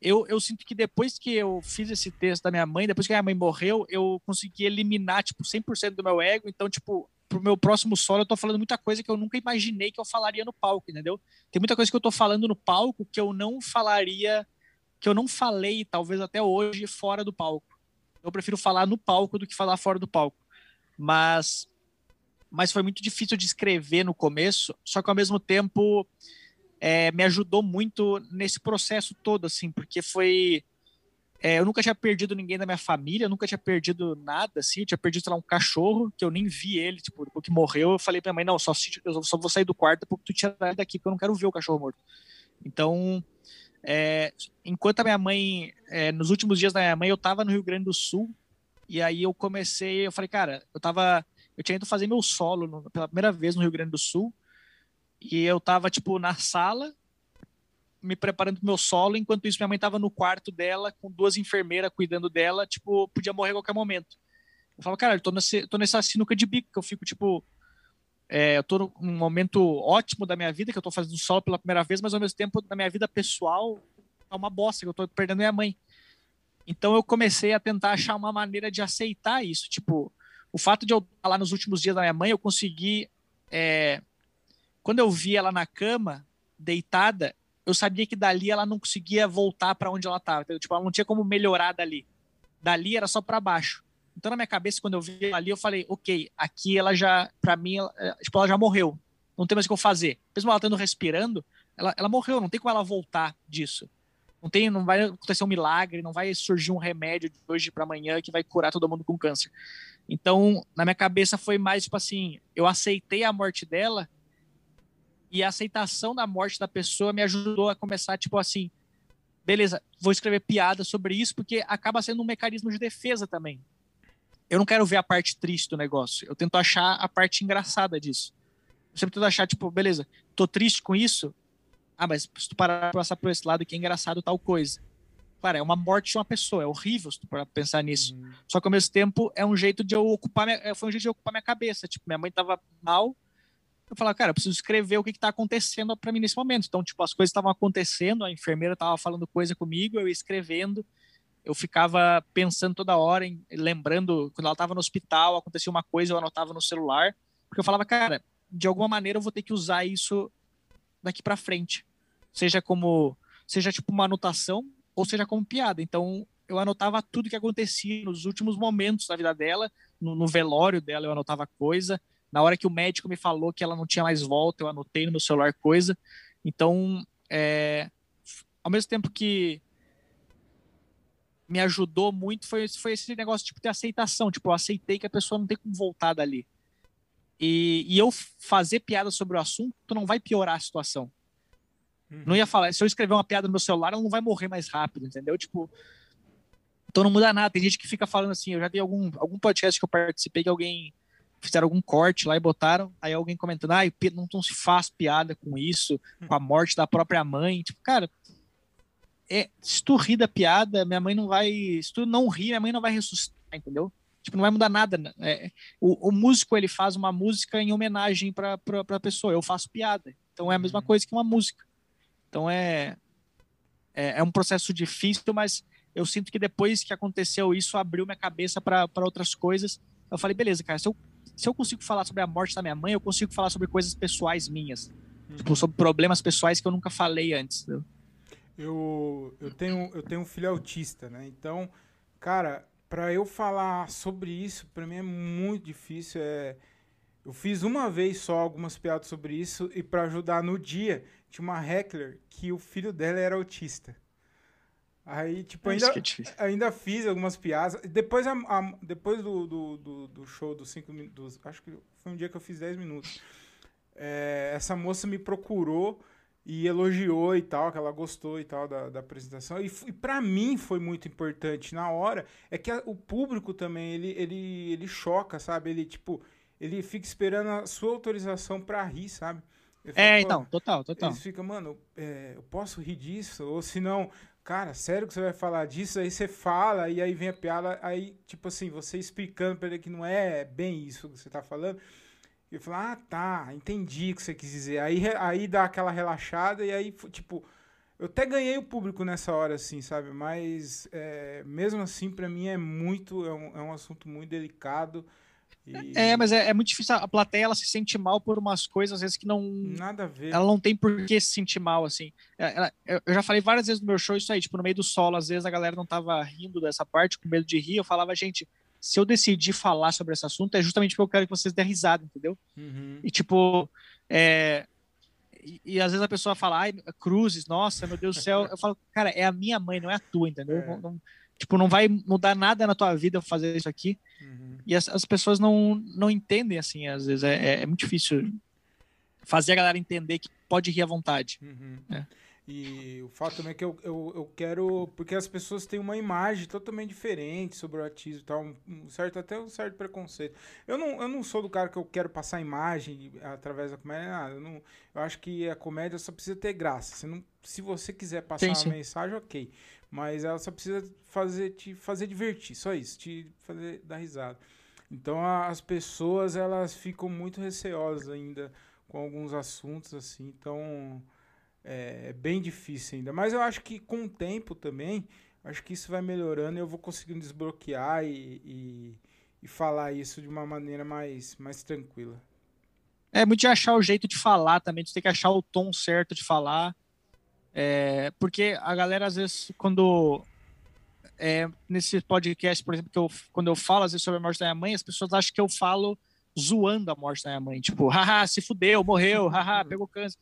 Eu, eu sinto que depois que eu fiz esse texto da minha mãe, depois que a minha mãe morreu, eu consegui eliminar, tipo, 100% do meu ego. Então, tipo, pro meu próximo solo, eu tô falando muita coisa que eu nunca imaginei que eu falaria no palco, entendeu? Tem muita coisa que eu tô falando no palco que eu não falaria, que eu não falei, talvez até hoje, fora do palco. Eu prefiro falar no palco do que falar fora do palco. Mas, mas foi muito difícil de escrever no começo, só que ao mesmo tempo é, me ajudou muito nesse processo todo, assim, porque foi é, eu nunca tinha perdido ninguém da minha família, nunca tinha perdido nada, assim. Eu tinha perdido, sei lá, um cachorro, que eu nem vi ele, tipo, depois que morreu, eu falei pra minha mãe, não, só, eu só vou sair do quarto porque tu tira daqui, porque eu não quero ver o cachorro morto. Então, é, enquanto a minha mãe, é, nos últimos dias da minha mãe, eu tava no Rio Grande do Sul, e aí eu comecei, eu falei, cara, eu tava, eu tinha ido fazer meu solo no, pela primeira vez no Rio Grande do Sul, e eu tava, tipo, na sala, me preparando pro meu solo, enquanto isso minha mãe tava no quarto dela, com duas enfermeiras cuidando dela, tipo, podia morrer a qualquer momento. Eu falava, cara, eu tô, nesse, tô nessa sinuca de bico, que eu fico, tipo, é, eu tô num momento ótimo da minha vida, que eu tô fazendo solo pela primeira vez, mas ao mesmo tempo, na minha vida pessoal, é uma bosta, que eu tô perdendo minha mãe. Então eu comecei a tentar achar uma maneira de aceitar isso, tipo, o fato de eu estar lá nos últimos dias da minha mãe, eu consegui, é, quando eu vi ela na cama, deitada, eu sabia que dali ela não conseguia voltar para onde ela estava. Tipo, ela não tinha como melhorar dali. Dali era só para baixo. Então, na minha cabeça, quando eu vi ela ali, eu falei, ok, aqui ela já, para mim, ela, é, tipo, ela já morreu. Não tem mais o que eu fazer. Mesmo ela estando respirando, ela, ela morreu. Não tem como ela voltar disso. Não tem, não vai acontecer um milagre, não vai surgir um remédio de hoje para amanhã que vai curar todo mundo com câncer. Então, na minha cabeça foi mais tipo assim, eu aceitei a morte dela e a aceitação da morte da pessoa me ajudou a começar, tipo assim, beleza, vou escrever piada sobre isso, porque acaba sendo um mecanismo de defesa também. Eu não quero ver a parte triste do negócio, eu tento achar a parte engraçada disso. Eu sempre tento achar, tipo, beleza, tô triste com isso, ah, mas se tu parar pra passar por esse lado que é engraçado tal coisa. Cara, é uma morte de uma pessoa, é horrível se tu parar pra pensar nisso. Uhum. Só que ao mesmo tempo é um jeito de eu ocupar, minha, foi um jeito de eu ocupar minha cabeça. Tipo, minha mãe tava mal, eu falava, cara, eu preciso escrever o que está acontecendo para mim nesse momento. Então, tipo, as coisas estavam acontecendo, a enfermeira estava falando coisa comigo, eu ia escrevendo, eu ficava pensando toda hora, em, lembrando, quando ela estava no hospital, acontecia uma coisa, eu anotava no celular, porque eu falava, cara, de alguma maneira eu vou ter que usar isso daqui para frente. Seja como, seja tipo uma anotação, ou seja como piada. Então, eu anotava tudo que acontecia nos últimos momentos da vida dela, no, no velório dela eu anotava coisa, na hora que o médico me falou que ela não tinha mais volta, eu anotei no meu celular coisa. Então, é, ao mesmo tempo que me ajudou muito foi, foi esse negócio tipo, de aceitação. Tipo, eu aceitei que a pessoa não tem como voltar dali. E, e eu fazer piada sobre o assunto não vai piorar a situação. Uhum. Não ia falar, se eu escrever uma piada no meu celular, ela não vai morrer mais rápido, entendeu? Tipo, então não muda nada. Tem gente que fica falando assim, eu já vi algum, algum podcast que eu participei que alguém fizeram algum corte lá e botaram, aí alguém comentando, ah, não, não se faz piada com isso, com a morte da própria mãe. Tipo, cara, é, se tu rir da piada, minha mãe não vai. Se tu não rir, minha mãe não vai ressuscitar, entendeu? Tipo, não vai mudar nada. Né? É, o, o, músico, ele faz uma música em homenagem pra, pra, pra pessoa. Eu faço piada. Então é a mesma uhum. coisa que uma música. Então é, é, é um processo difícil, mas eu sinto que depois que aconteceu isso, abriu minha cabeça para outras coisas. Eu falei, beleza, cara, se eu se eu consigo falar sobre a morte da minha mãe, eu consigo falar sobre coisas pessoais minhas. Uhum. Tipo, sobre problemas pessoais que eu nunca falei antes. Entendeu? Eu, eu, tenho, eu tenho um filho autista, né? Então, cara, para eu falar sobre isso, para mim é muito difícil. É... Eu fiz uma vez só algumas piadas sobre isso e para ajudar no dia, tinha uma heckler que o filho dela era autista. Aí, tipo, ainda, é ainda fiz algumas piadas. Depois, a, a, depois do, do, do, do, show dos 5 minutos, acho que foi um dia que eu fiz 10 minutos. É, essa moça me procurou e elogiou e tal, que ela gostou e tal da, da apresentação. E, e para mim foi muito importante na hora. É que a, o público também, ele, ele, ele choca, sabe? Ele, tipo, ele fica esperando a sua autorização para rir, sabe? é, então, total, total. Eles ficam, mano, é, eu posso rir disso? Ou se não, cara, sério que você vai falar disso? Aí você fala, e aí vem a piada, aí, tipo assim, você explicando pra ele que não é bem isso que você tá falando. E eu falo, ah, tá, entendi o que você quis dizer. Aí, aí dá aquela relaxada, e aí, tipo, eu até ganhei o público nessa hora, assim, sabe? Mas, é, mesmo assim, para mim é muito, é um, é um assunto muito delicado. E... É, mas é, é, muito difícil. A plateia ela se sente mal por umas coisas, às vezes, que não. Nada a ver. Ela não tem por que se sentir mal, assim. É, ela, eu já falei várias vezes no meu show isso aí, tipo, no meio do solo, às vezes a galera não tava rindo dessa parte, com medo de rir. Eu falava, gente, se eu decidir falar sobre esse assunto, é justamente porque eu quero que vocês dêem risada, entendeu? Uhum. E, tipo, é. E, e, às vezes a pessoa fala, ai, cruzes, nossa, meu Deus do céu. Eu falo, cara, é a minha mãe, não é a tua, entendeu? É. Não, não, tipo, não vai mudar nada na tua vida fazer isso aqui. Uhum. E as, as, pessoas não, não entendem, assim, às vezes. É, é, é, muito difícil fazer a galera entender que pode rir à vontade. Uhum. É. E o fato também é que eu, eu, eu quero. Porque as pessoas têm uma imagem totalmente diferente sobre o autismo e tal. Um certo, até um certo preconceito. Eu não, eu não sou do cara que eu quero passar imagem através da comédia, nada. Eu, não, eu acho que a comédia só precisa ter graça. Você não, se você quiser passar sim, sim. uma mensagem, ok. Mas ela só precisa fazer, te fazer divertir, só isso, te fazer dar risada. Então as pessoas elas ficam muito receosas ainda com alguns assuntos assim. Então é, é bem difícil ainda. Mas eu acho que com o tempo também, acho que isso vai melhorando e eu vou conseguindo desbloquear e, e, e falar isso de uma maneira mais, mais tranquila. É muito de achar o jeito de falar também, de ter que achar o tom certo de falar. É, porque a galera, às vezes, quando. É, nesse podcast, por exemplo, que eu, quando eu falo às vezes sobre a morte da minha mãe, as pessoas acham que eu falo zoando a morte da minha mãe. Tipo, haha, se fudeu, morreu, haha, pegou câncer.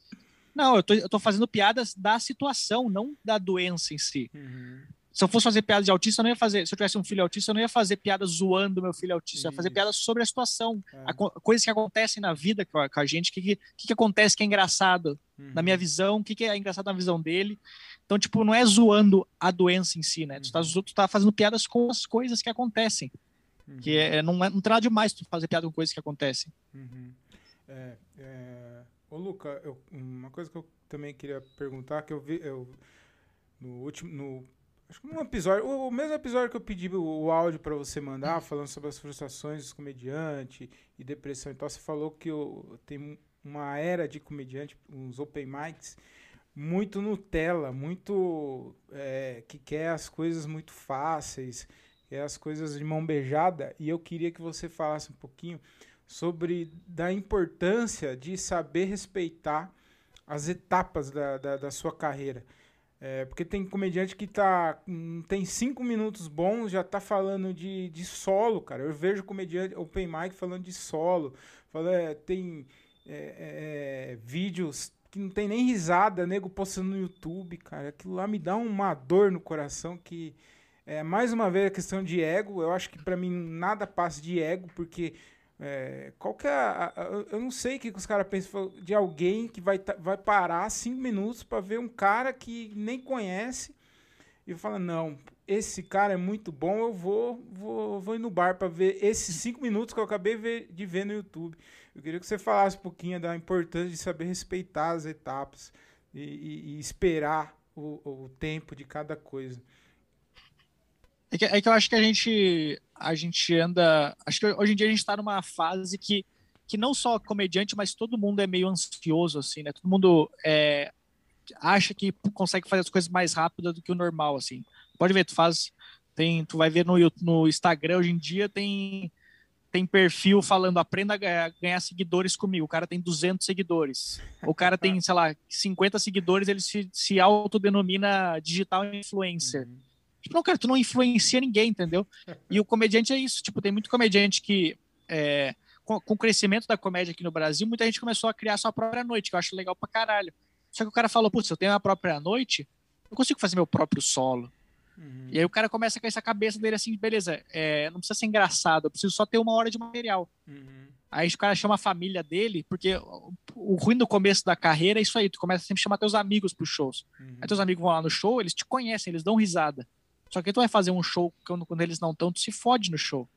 Não, eu tô, eu tô fazendo piadas da situação, não da doença em si. Uhum. Se eu fosse fazer piada de autista, eu não ia fazer. Se eu tivesse um filho autista, eu não ia fazer piadas zoando meu filho autista. Eu ia fazer piadas sobre a situação, é. a, coisas que acontecem na vida com a, com a gente, o que, que, que, acontece que é engraçado uhum. na minha visão, o que, que é engraçado na visão dele. Então, tipo, não é zoando a doença em si, né? Uhum. Tu, tá, uhum. tu tá fazendo piadas com as coisas que acontecem. Uhum. Que é, não, é, não tem nada demais tu fazer piada com coisas que acontecem. Uhum. É, é... Ô, Luca, eu, uma coisa que eu também queria perguntar, que eu vi eu, no último. No, acho que um episódio. O, o mesmo episódio que eu pedi o, o áudio para você mandar, falando sobre as frustrações dos comediantes e depressão. Então você falou que eu, tem uma era de comediante, uns open mics, muito Nutella, muito. É, que quer as coisas muito fáceis, quer as coisas de mão beijada. E eu queria que você falasse um pouquinho sobre da importância de saber respeitar as etapas da, da, da sua carreira. É, porque tem comediante que tá, hum, tem cinco minutos bons, já tá falando de, de solo, cara. Eu vejo comediante, open mic falando de solo. Fala, é, tem é, é, vídeos que não tem nem risada, nego postando no YouTube, cara. Aquilo lá me dá uma dor no coração que é mais uma vez a questão de ego. Eu acho que para mim nada passa de ego, porque é, qual que é a, a, eu não sei o que os caras pensam de alguém que vai, vai parar cinco minutos para ver um cara que nem conhece e fala não esse cara é muito bom eu vou vou, vou ir no bar para ver esses cinco minutos que eu acabei de ver no YouTube. Eu queria que você falasse um pouquinho da importância de saber respeitar as etapas e, e, e esperar o, o tempo de cada coisa é que, é que eu acho que a gente, a gente anda. Acho que hoje em dia a gente está numa fase que, que não só comediante, mas todo mundo é meio ansioso, assim, né? Todo mundo é, acha que consegue fazer as coisas mais rápido do que o normal, assim. Pode ver, tu faz. Tem, tu vai ver no, no Instagram hoje em dia tem tem perfil falando aprenda a ganhar, ganhar, seguidores comigo. O cara tem 200 seguidores. O cara tem, sei lá, 50 seguidores, ele se, se autodenomina digital influencer. Uhum. Tipo, não, cara, tu não influencia ninguém, entendeu? E o comediante é isso. Tipo, tem muito comediante que. É, com, com, o crescimento da comédia aqui no Brasil, muita gente começou a criar sua própria noite, que eu acho legal pra caralho. Só que o cara falou, putz, eu tenho a própria noite, eu consigo fazer meu próprio solo. Uhum. E aí o cara começa com essa cabeça dele assim, beleza, é, não precisa ser engraçado, eu preciso só ter uma hora de material. Uhum. Aí o cara chama a família dele, porque o, o ruim do começo da carreira é isso aí, tu começa sempre a chamar teus amigos pros shows. Uhum. Aí teus amigos vão lá no show, eles te conhecem, eles dão risada. Só que tu vai fazer um show quando, quando eles não estão, tu se fode no show.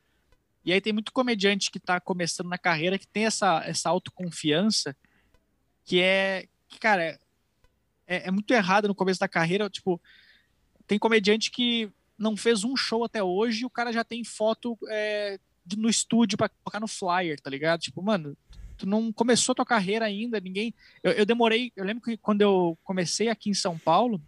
E aí tem muito comediante que tá começando na carreira que tem essa, essa autoconfiança que é, que, cara, é, é muito errado no começo da carreira, tipo, tem comediante que não fez um show até hoje e o cara já tem foto é, no estúdio para colocar no flyer, tá ligado? Tipo, mano, tu não começou tua carreira ainda, ninguém. Eu, eu demorei, eu lembro que quando eu comecei aqui em São Paulo,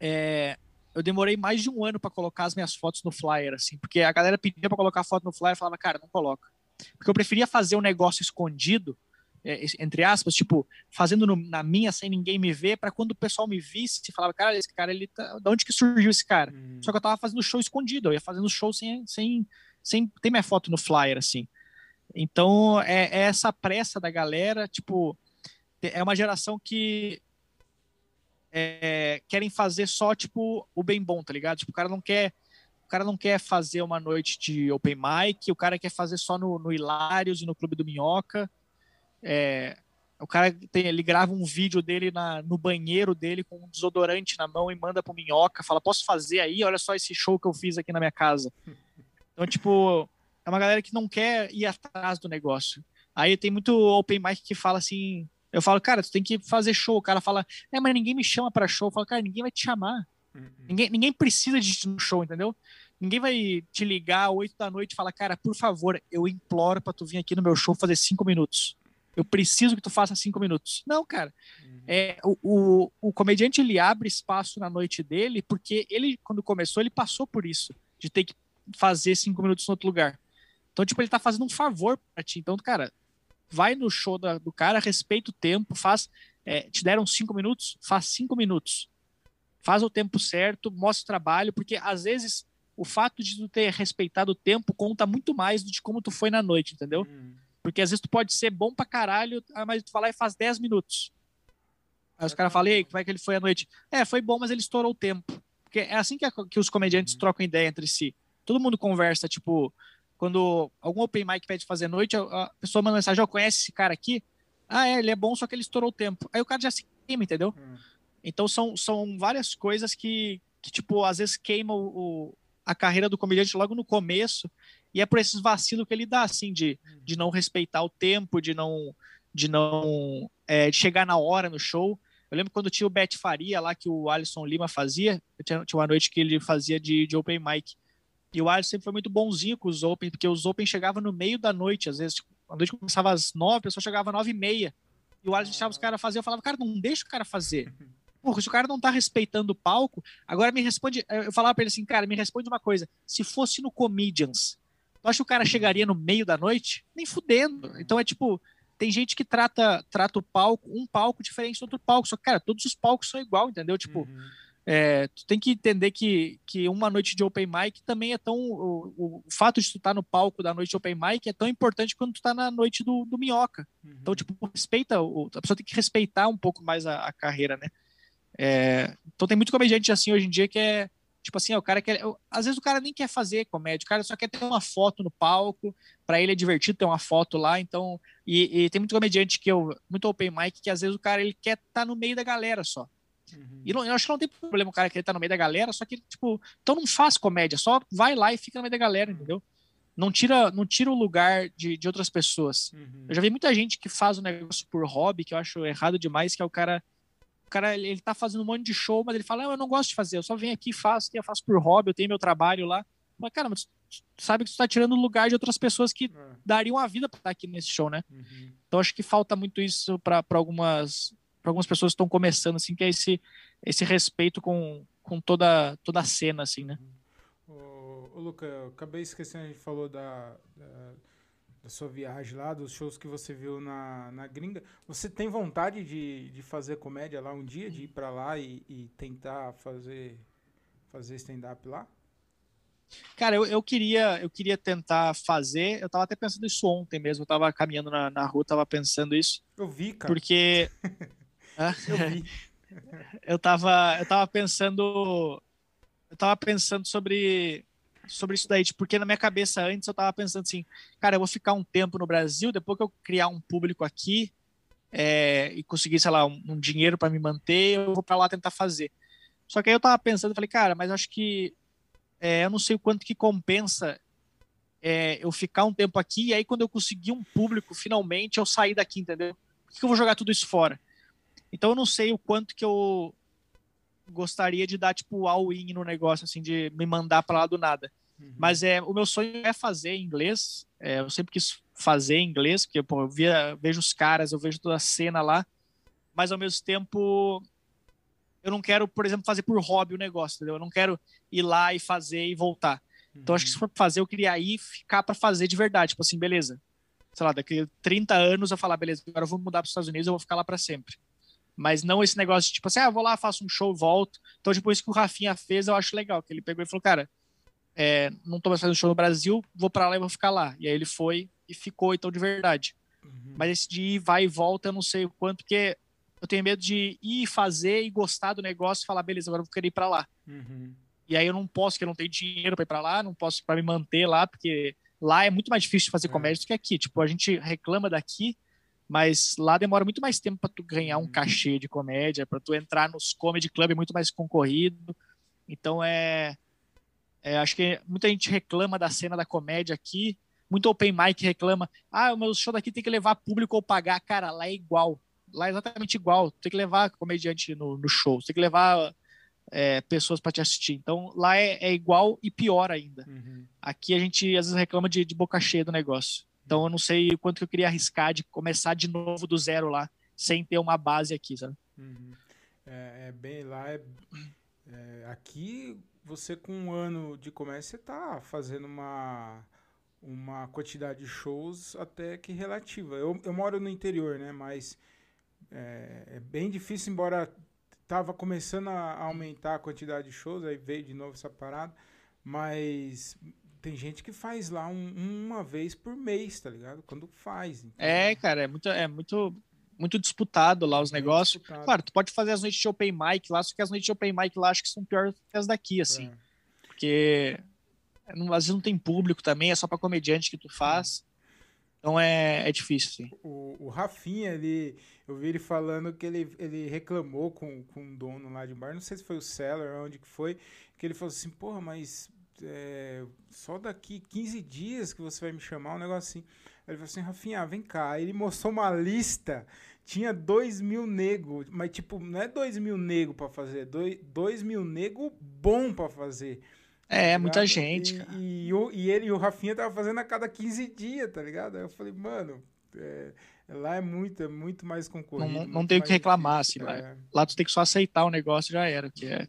é, eu demorei mais de um ano para colocar as minhas fotos no flyer, assim, porque a galera pedia para colocar foto no flyer e falava, cara, não coloca. Porque eu preferia fazer um negócio escondido, é, entre aspas, tipo, fazendo no, na minha sem ninguém me ver, para quando o pessoal me visse, falava, cara, esse cara, ele tá. De onde que surgiu esse cara? Uhum. Só que eu tava fazendo show escondido, eu ia fazendo show sem, sem, sem ter minha foto no flyer, assim. Então, é, é essa pressa da galera, tipo, é uma geração que é, querem fazer só, tipo, o bem bom, tá ligado? Tipo, o cara não quer o cara não quer fazer uma noite de open mic, o cara quer fazer só no, no Hilários e no Clube do Minhoca. É, o cara tem, ele grava um vídeo dele na, no banheiro dele com um desodorante na mão e manda pro Minhoca, fala, posso fazer aí? Olha só esse show que eu fiz aqui na minha casa. Então, tipo, é uma galera que não quer ir atrás do negócio. Aí tem muito open mic que fala assim, eu falo, cara, tu tem que fazer show. O cara fala, é, mas ninguém me chama para show. Eu falo, cara, ninguém vai te chamar. Uhum. Ninguém, ninguém precisa de ir no show, entendeu? Ninguém vai te ligar às 8 da noite e falar, cara, por favor, eu imploro para tu vir aqui no meu show fazer cinco minutos. Eu preciso que tu faça cinco minutos. Não, cara. Uhum. É, o, o, o comediante ele abre espaço na noite dele porque ele, quando começou, ele passou por isso, de ter que fazer cinco minutos em outro lugar. Então, tipo, ele tá fazendo um favor pra ti. Então, cara, vai no show da, do cara, respeita o tempo, faz. É, te deram cinco minutos, faz cinco minutos. Faz o tempo certo, mostra o trabalho, porque às vezes o fato de tu ter respeitado o tempo conta muito mais do de como tu foi na noite, entendeu? Uhum. Porque às vezes tu pode ser bom pra caralho, ah, mas tu vai lá e faz 10 minutos. Aí os caras falam, ei, como é que ele foi à noite? É, foi bom, mas ele estourou o tempo. Porque é assim que, a, que os comediantes uhum. trocam ideia entre si. Todo mundo conversa, tipo, quando algum open mic pede fazer noite, a pessoa manda mensagem, ó, oh, conhece esse cara aqui? Ah, é, ele é bom, só que ele estourou o tempo. Aí o cara já se queima, entendeu? Hum. Então são, são várias coisas que, que, tipo, às vezes queimam o, a carreira do comediante logo no começo, e é por esses vacilos que ele dá, assim, de, hum. de não respeitar o tempo, de não, de não é, de chegar na hora no show. Eu lembro quando tinha o Bet Faria lá, que o Alisson Lima fazia, tinha, tinha uma noite que ele fazia de, de open mic. E o Alisson sempre foi muito bonzinho com os Open, porque os Open chegavam no meio da noite, às vezes. Tipo, a noite começava às nove, a pessoa chegava às nove e meia. E o Alisson deixava os caras fazer. Eu falava, cara, não deixa o cara fazer. Porra, se o cara não tá respeitando o palco, agora me responde. Eu falava pra ele assim, cara, me responde uma coisa. Se fosse no Comedians, tu acha que o cara chegaria no meio da noite? Nem fudendo. Então é tipo, tem gente que trata, trata o palco, um palco diferente do outro palco. Só que, cara, todos os palcos são igual, entendeu? Tipo. Uhum é, tu tem que entender que, que uma noite de open mic também é tão. O, o, fato de tu estar tá no palco da noite de open mic é tão importante quanto tu tá na noite do, do minhoca. Uhum. Então, tipo, respeita. O, a pessoa tem que respeitar um pouco mais a, a carreira, né? É, então tem muito comediante assim hoje em dia que é. Tipo assim, o cara quer. Às vezes o cara nem quer fazer comédia, o cara só quer ter uma foto no palco, para ele é divertido ter uma foto lá. Então. E, e, tem muito comediante que eu. Muito open mic que às vezes o cara ele quer estar tá no meio da galera só. Uhum. E não, eu acho que não tem problema o cara querer estar no meio da galera, só que, tipo, então não faz comédia, só vai lá e fica no meio da galera, uhum. entendeu? Não tira, não tira o lugar de, de outras pessoas. Uhum. Eu já vi muita gente que faz o um negócio por hobby, que eu acho errado demais, que é o cara. O cara, ele, ele tá fazendo um monte de show, mas ele fala, eu não gosto de fazer, eu só venho aqui e faço, eu faço por hobby, eu tenho meu trabalho lá. Mas, cara, mas sabe que tu tá tirando o lugar de outras pessoas que é. dariam a vida pra estar aqui nesse show, né? Uhum. Então acho que falta muito isso para algumas para algumas pessoas que estão começando, assim, que é esse, esse respeito com, com toda, toda a cena, assim, né? Ô, ô Luca, eu acabei esquecendo, a gente falou da, da, da, sua viagem lá, dos shows que você viu na, na gringa. Você tem vontade de, de fazer comédia lá um dia, de ir para lá e, e tentar fazer, fazer stand-up lá? Cara, eu, eu, queria eu queria tentar fazer. Eu tava até pensando isso ontem mesmo. Eu tava caminhando na, na rua, tava pensando isso. Eu vi, cara. Porque Eu tava, eu tava pensando, eu tava pensando sobre sobre isso daí, tipo, porque na minha cabeça antes eu tava pensando assim, cara, eu vou ficar um tempo no Brasil, depois que eu criar um público aqui é, e conseguir, sei lá, um, um dinheiro para me manter, eu vou para lá tentar fazer. Só que aí eu tava pensando, falei, cara, mas acho que é, eu não sei o quanto que compensa é, eu ficar um tempo aqui e aí quando eu conseguir um público, finalmente eu sair daqui, entendeu? Por que eu vou jogar tudo isso fora? Então eu não sei o quanto que eu gostaria de dar, tipo, all-in no negócio, assim, de me mandar para lá do nada. Uhum. Mas é, o meu sonho é fazer inglês. É, eu sempre quis fazer inglês, porque pô, eu via, vejo os caras, eu vejo toda a cena lá. Mas ao mesmo tempo, eu não quero, por exemplo, fazer por hobby o negócio, entendeu? Eu não quero ir lá e fazer e voltar. Uhum. Então acho que se for fazer, eu queria ir ficar para fazer de verdade. Tipo assim, beleza. Sei lá, daqui 30 anos eu falar, beleza, agora eu vou mudar para os Estados Unidos, eu vou ficar lá para sempre. Mas não esse negócio de tipo assim, ah, vou lá, faço um show, volto. Então, tipo, isso que o Rafinha fez, eu acho legal. Que ele pegou e falou, cara, é, não tô mais fazendo show no Brasil, vou para lá e vou ficar lá. E aí ele foi e ficou, então, de verdade. Uhum. Mas esse de ir, vai e volta, eu não sei o quanto, porque eu tenho medo de ir fazer e gostar do negócio e falar, beleza, agora eu vou querer ir para lá. Uhum. E aí eu não posso, porque eu não tenho dinheiro para ir para lá, não posso para me manter lá, porque lá é muito mais difícil fazer é. comédia do que aqui. Tipo, a gente reclama daqui, mas lá demora muito mais tempo para tu ganhar um uhum. cachê de comédia, para tu entrar nos comedy club é muito mais concorrido. Então é, é, acho que muita gente reclama da cena da comédia aqui, muito open mic reclama, ah, o meu show daqui tem que levar público ou pagar, cara, lá é igual, lá é exatamente igual, tem que levar comediante no, no show, tem que levar é, pessoas para te assistir. Então lá é, é, igual e pior ainda. Uhum. Aqui a gente às vezes reclama de, de, boca cheia do negócio. Então eu não sei quanto que eu queria arriscar de começar de novo do zero lá, sem ter uma base aqui, sabe? Uhum. É, é, bem lá. É, é, aqui você com um ano de comércio você tá fazendo uma uma quantidade de shows até que relativa. Eu, eu moro no interior, né? Mas é, é bem difícil, embora tava começando a aumentar a quantidade de shows, aí veio de novo essa parada, mas tem gente que faz lá um, uma vez por mês, tá ligado? Quando faz. Então... É, cara, é muito, é muito, muito disputado lá os é negócios. Disputado. Claro, tu pode fazer as noites de open mic lá, só que as noites de open mic lá acho que são piores que as daqui, assim. É. Porque não, às vezes não tem público também, é só para comediante que tu faz. Então é, é difícil, sim. O, o Rafinha, ele, eu vi ele falando que ele, ele reclamou com, com um dono lá de bar, não sei se foi o Seller, onde que foi, que ele falou assim, porra, mas é, só daqui 15 dias que você vai me chamar, um negócio assim. Ele falou assim, Rafinha, vem cá. Ele mostrou uma lista, tinha 2 mil nego, mas tipo, não é 2 mil nego pra fazer, 2 mil nego bom pra fazer. É, tá muita gente, e, cara. E, e, ele e o Rafinha tava fazendo a cada 15 dias, tá ligado? Aí eu falei, mano, é, lá é muito, é muito mais concorrido. Não, não tem o que reclamar, assim. Lá, é. lá tu tem que só aceitar o negócio já era, que é...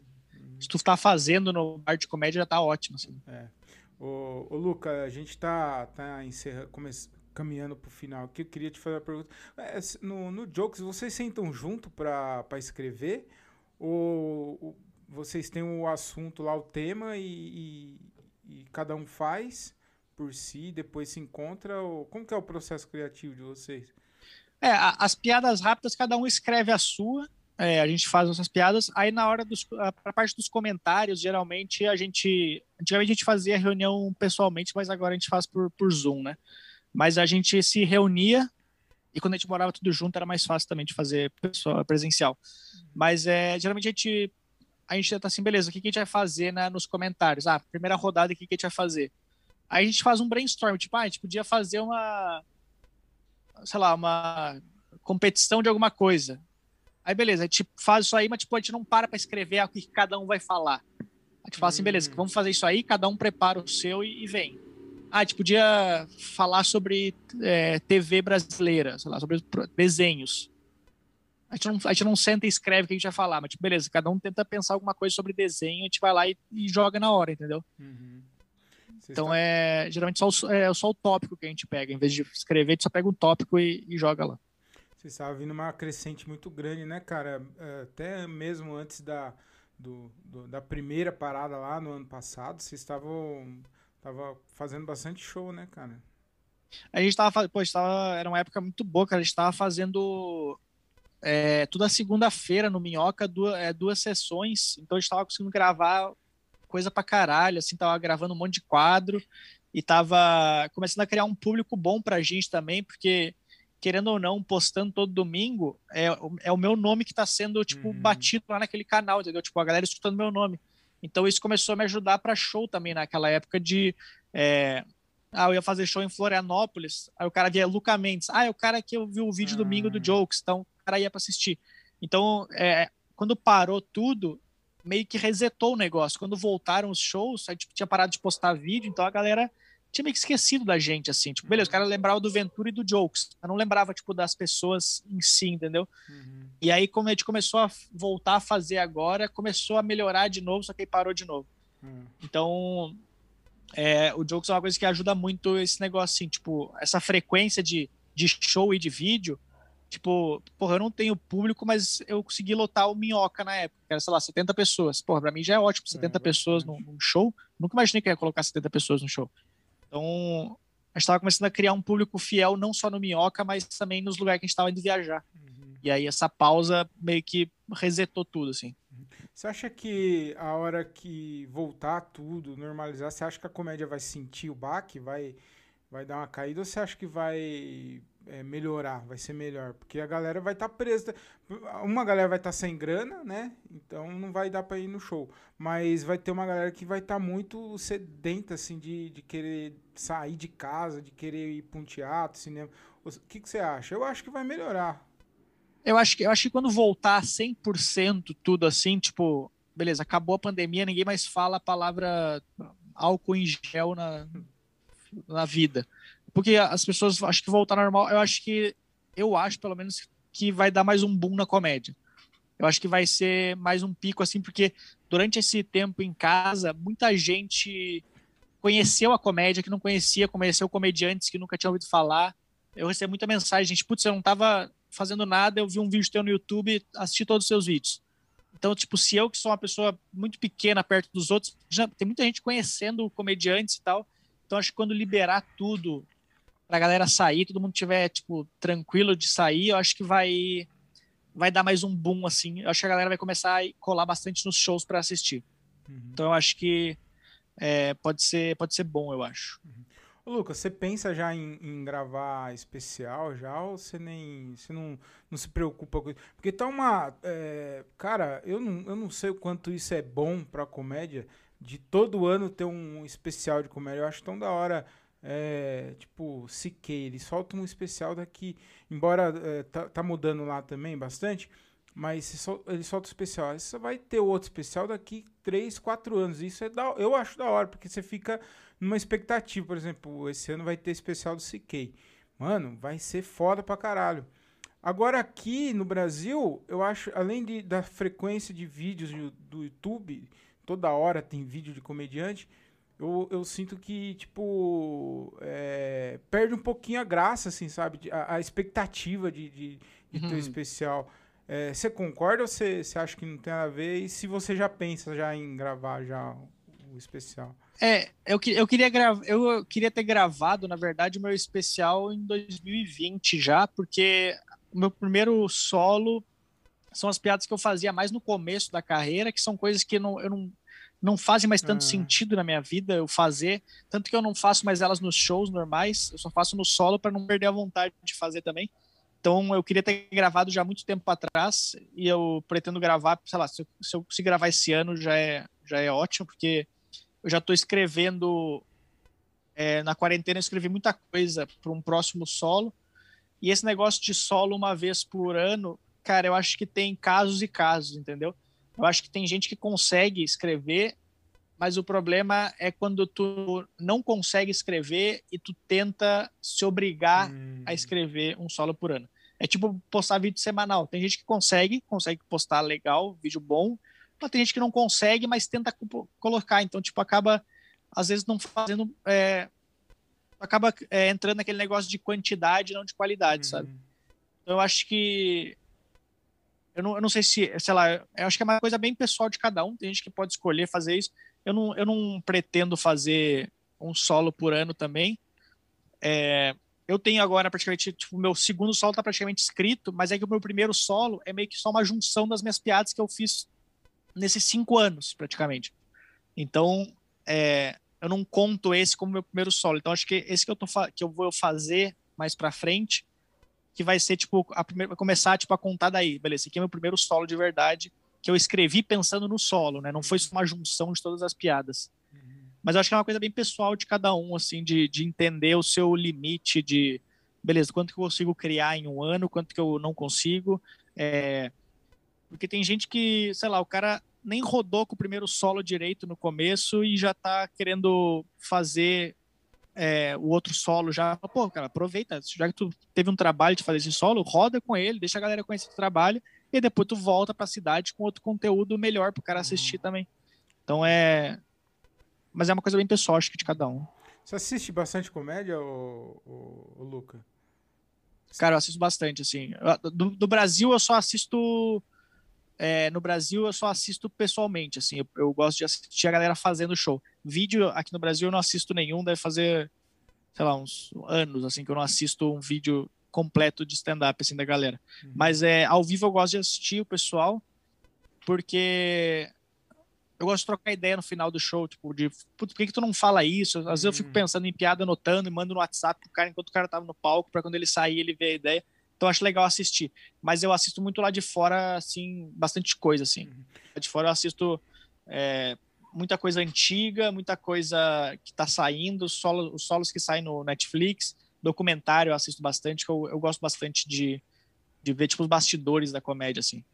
Se tu tá fazendo no bar de comédia, já tá ótimo, assim. É. Ô, ô Luca, a gente tá, tá encerrando, come, caminhando pro final aqui. Eu queria te fazer uma pergunta. É, no, no Jokes, vocês sentam junto pra escrever? Ou vocês têm o assunto lá, o tema, e, e, e, cada um faz por si, depois se encontra? Ou, como que é o processo criativo de vocês? É, as piadas rápidas, cada um escreve a sua, é, a gente faz essas piadas, aí na hora dos, a parte dos comentários, geralmente a gente, antigamente a gente fazia reunião pessoalmente, mas agora a gente faz por, por Zoom, né? Mas a gente se reunia, e quando a gente morava tudo junto era mais fácil também de fazer pessoal, presencial. Mas é, geralmente a gente a gente tá assim, beleza, o que, que a gente vai fazer né, nos comentários? Ah, primeira rodada, o que, que a gente vai fazer? Aí a gente faz um brainstorm, tipo, ah, a gente podia fazer uma, sei lá, uma competição de alguma coisa. Aí beleza, a gente faz isso aí, mas tipo, a gente não para para escrever o que cada um vai falar. A gente fala assim, beleza, hum. vamos fazer isso aí, cada um prepara o seu e, e vem. Ah, a gente podia falar sobre é, TV brasileira, sei lá, sobre desenhos. A gente, não, a gente não senta e escreve o que a gente vai falar, mas tipo, beleza, cada um tenta pensar alguma coisa sobre desenho, a gente vai lá e, e joga na hora, entendeu? Uhum. Então está... é geralmente só o, é só o tópico que a gente pega, em vez de escrever, a gente só pega um tópico e, e joga lá. Você estava vindo uma crescente muito grande, né, cara? É, até mesmo antes da, do, do, da primeira parada lá no ano passado, vocês estavam tava fazendo bastante show, né, cara? A gente tava, pô, tava, era uma época muito boa, cara. A gente tava fazendo é, toda segunda-feira no Minhoca, duas, é, duas sessões. Então a gente tava conseguindo gravar coisa pra caralho, assim, tava gravando um monte de quadro e tava começando a criar um público bom pra gente também, porque querendo ou não, postando todo domingo, é, é o meu nome que tá sendo, tipo, uhum. batido lá naquele canal, entendeu? Tipo, a galera escutando meu nome. Então isso começou a me ajudar para show também naquela época de é, Ah, eu ia fazer show em Florianópolis, aí o cara via Luca Mendes. Ah, é o cara que eu vi o vídeo ah. domingo do Jokes, então o cara ia para assistir. Então, é, quando parou tudo, meio que resetou o negócio. Quando voltaram os shows, a gente tinha parado de postar vídeo, então a galera tinha meio que esquecido da gente, assim. Tipo, beleza, o cara lembrava do Ventura e do Jokes. Eu não lembrava, tipo, das pessoas em si, entendeu? Uhum. E aí, como a gente começou a voltar a fazer agora, começou a melhorar de novo, só que aí parou de novo. Uhum. Então, é, o Jokes é uma coisa que ajuda muito esse negócio, assim, tipo, essa frequência de, de show e de vídeo. Tipo, porra, eu não tenho público, mas eu consegui lotar o Minhoca na época, que era, sei lá, 70 pessoas. Porra, pra mim já é ótimo, 70 é, pessoas num, num, show. Nunca imaginei que ia colocar 70 pessoas no show. Então, a gente estava começando a criar um público fiel não só no Minhoca, mas também nos lugares que a gente estava indo viajar. Uhum. E aí essa pausa meio que resetou tudo, assim. Uhum. Você acha que a hora que voltar tudo, normalizar, você acha que a comédia vai sentir o baque, vai, vai dar uma caída, ou você acha que vai é, melhorar, vai ser melhor, porque a galera vai estar tá presa. Uma galera vai estar tá sem grana, né? Então não vai dar para ir no show. Mas vai ter uma galera que vai estar tá muito sedenta, assim, de, de querer sair de casa, de querer ir para um teatro, cinema. O que, que você acha? Eu acho que vai melhorar. Eu acho que, eu acho que quando voltar 100% tudo assim, tipo, beleza, acabou a pandemia, ninguém mais fala a palavra álcool em gel na, na vida porque as pessoas acho que voltar normal, eu acho que eu acho pelo menos que vai dar mais um boom na comédia. Eu acho que vai ser mais um pico assim, porque durante esse tempo em casa, muita gente conheceu a comédia que não conhecia, conheceu comediantes que nunca tinha ouvido falar. Eu recebi muita mensagem, gente, putz, eu não tava fazendo nada, eu vi um vídeo teu no YouTube, assisti todos os seus vídeos. Então, tipo, se eu que sou uma pessoa muito pequena perto dos outros, já tem muita gente conhecendo comediantes e tal. Então, acho que quando liberar tudo, pra galera sair, todo mundo tiver, tipo, tranquilo de sair, eu acho que vai vai dar mais um boom, assim. Eu acho que a galera vai começar a colar bastante nos shows para assistir. Uhum. Então eu acho que é, pode, ser, pode ser bom, eu acho. Uhum. Ô, Lucas, você pensa já em, em, gravar especial já ou você nem você não, não se preocupa com isso? Porque tá uma. É, cara, eu não, eu não sei o quanto isso é bom pra comédia, de todo ano ter um especial de comédia. Eu acho tão da hora é, tipo, Siquei, eles soltam um especial daqui, embora é, tá, tá, mudando lá também bastante, mas sol, eles soltam especial. Você vai ter outro especial daqui 3, 4 anos. Isso é da, eu acho da hora, porque você fica numa expectativa. Por exemplo, esse ano vai ter especial do Siquei. Mano, vai ser foda pra caralho. Agora aqui no Brasil, eu acho, além de, da frequência de vídeos do YouTube, toda hora tem vídeo de comediante, eu, eu sinto que, tipo, é, perde um pouquinho a graça, assim, sabe? A, a expectativa de, de, de uhum. ter especial. É, você concorda ou você, você acha que não tem a ver? E se você já pensa já em gravar já o especial? É, eu, eu, queria grava, eu queria ter gravado, na verdade, o meu especial em 2020 já, porque o meu primeiro solo são as piadas que eu fazia mais no começo da carreira, que são coisas que não, eu não não fazem mais tanto ah. sentido na minha vida eu fazer, tanto que eu não faço mais elas nos shows normais, eu só faço no solo para não perder a vontade de fazer também. Então eu queria ter gravado já muito tempo atrás e eu pretendo gravar, sei lá, se eu, se eu conseguir gravar esse ano já é, já é ótimo, porque eu já estou escrevendo é, na quarentena eu escrevi muita coisa para um próximo solo. E esse negócio de solo uma vez por ano, cara, eu acho que tem casos e casos, entendeu? Eu acho que tem gente que consegue escrever, mas o problema é quando tu não consegue escrever e tu tenta se obrigar hum. a escrever um solo por ano. É tipo postar vídeo semanal. Tem gente que consegue, consegue postar legal, vídeo bom, mas tem gente que não consegue, mas tenta colocar. Então, tipo, acaba, às vezes, não fazendo. É, acaba é, entrando naquele negócio de quantidade, não de qualidade, sabe? Uhum. Então, eu acho que eu não, eu não sei se, sei lá, eu acho que é uma coisa bem pessoal de cada um. Tem gente que pode escolher fazer isso. Eu não, eu não pretendo fazer um solo por ano também. É, eu tenho agora praticamente, tipo, meu segundo solo está praticamente escrito, mas é que o meu primeiro solo é meio que só uma junção das minhas piadas que eu fiz nesses cinco anos, praticamente. Então, é, eu não conto esse como meu primeiro solo. Então, acho que esse que eu, tô que eu vou fazer mais para frente que vai ser, tipo, a primeira, vai começar, tipo, a contar daí. Beleza, esse aqui é meu primeiro solo de verdade, que eu escrevi pensando no solo, né? Não foi uma junção de todas as piadas. Mas eu acho que é uma coisa bem pessoal de cada um, assim, de, de entender o seu limite de, beleza, quanto que eu consigo criar em um ano, quanto que eu não consigo. É... Porque tem gente que, sei lá, o cara nem rodou com o primeiro solo direito no começo e já tá querendo fazer é, o outro solo já. Pô, cara, aproveita, já que tu teve um trabalho de fazer esse solo, roda com ele, deixa a galera conhecer o trabalho e depois tu volta para a cidade com outro conteúdo melhor para o cara assistir também. Então é. Mas é uma coisa bem pessoal, acho que de cada um. Você assiste bastante comédia, ô, ô, ô Luca? Cara, eu assisto bastante, assim. Do, do Brasil eu só assisto. É, no Brasil eu só assisto pessoalmente, assim. Eu, eu, gosto de assistir a galera fazendo show. Vídeo aqui no Brasil eu não assisto nenhum, deve fazer, sei lá, uns anos, assim, que eu não assisto um vídeo completo de stand-up, assim, da galera. Uhum. Mas é, ao vivo eu gosto de assistir o pessoal, porque eu gosto de trocar ideia no final do show, tipo, de por que, que tu não fala isso? Às vezes eu fico uhum. pensando em piada, anotando e mando no WhatsApp pro cara enquanto o cara tava no palco, para quando ele sair ele ver a ideia. Então acho legal assistir. Mas eu assisto muito lá de fora, assim, bastante coisa, assim. Uhum. Lá de fora eu assisto é, muita coisa antiga, muita coisa que tá saindo, solo, os solos que saem no Netflix documentário eu assisto bastante, que eu, eu gosto bastante de, de ver, tipo, os bastidores da comédia, assim.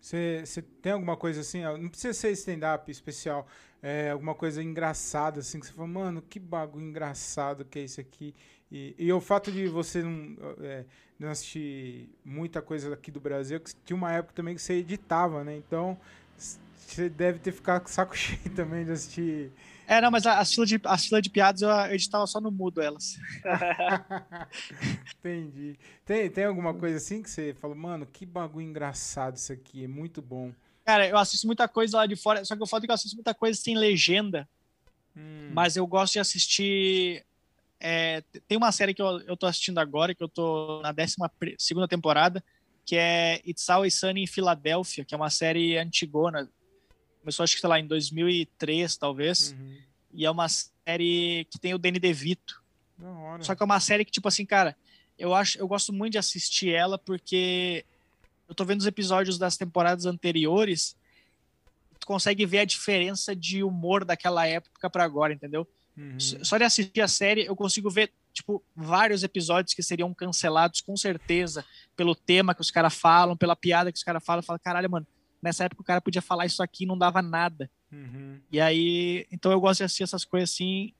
Você uhum. tem alguma coisa assim, não precisa ser stand-up especial, é, alguma coisa engraçada, assim, que você fala, mano, que bagulho engraçado que é isso aqui. E, e o fato de você não, é, não assistir muita coisa aqui do Brasil, que tinha uma época também que você editava, né? Então, você deve ter ficado com saco cheio também de assistir é, não, mas as filas de, as fila de piadas eu editava só no mudo elas. Entendi. Tem, tem alguma coisa assim que você falou, mano, que bagulho engraçado isso aqui, é muito bom. Cara, eu assisto muita coisa lá de fora, só que eu falo que eu assisto muita coisa sem legenda. Hum. Mas eu gosto de assistir. É, tem uma série que eu, eu tô assistindo agora, que eu tô na 12 segunda temporada, que é It's Always Sunny em Filadélfia, que é uma série antigona Começou, acho que, sei lá, em 2003, talvez. Uhum. E é uma série que tem o Danny DeVito. Só que é uma série que, tipo assim, cara, eu acho, eu gosto muito de assistir ela porque eu tô vendo os episódios das temporadas anteriores, tu consegue ver a diferença de humor daquela época para agora, entendeu? Uhum. Só de assistir a série, eu consigo ver, tipo, vários episódios que seriam cancelados com certeza pelo tema que os caras falam, pela piada que os caras falam. Fala, caralho, mano, nessa época o cara podia falar isso aqui e não dava nada. Uhum. E aí, então eu gosto de assistir essas coisas assim.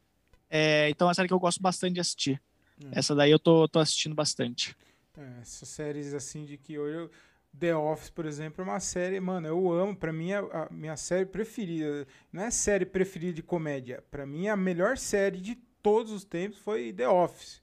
É, então é uma série que eu gosto bastante de assistir. Uhum. Essa daí eu tô, tô assistindo bastante. É, essas séries assim de que hoje eu... The Office, por exemplo, é uma série, mano, eu amo, para mim é a minha série preferida. Não é série preferida de comédia, para mim a melhor série de todos os tempos foi The Office.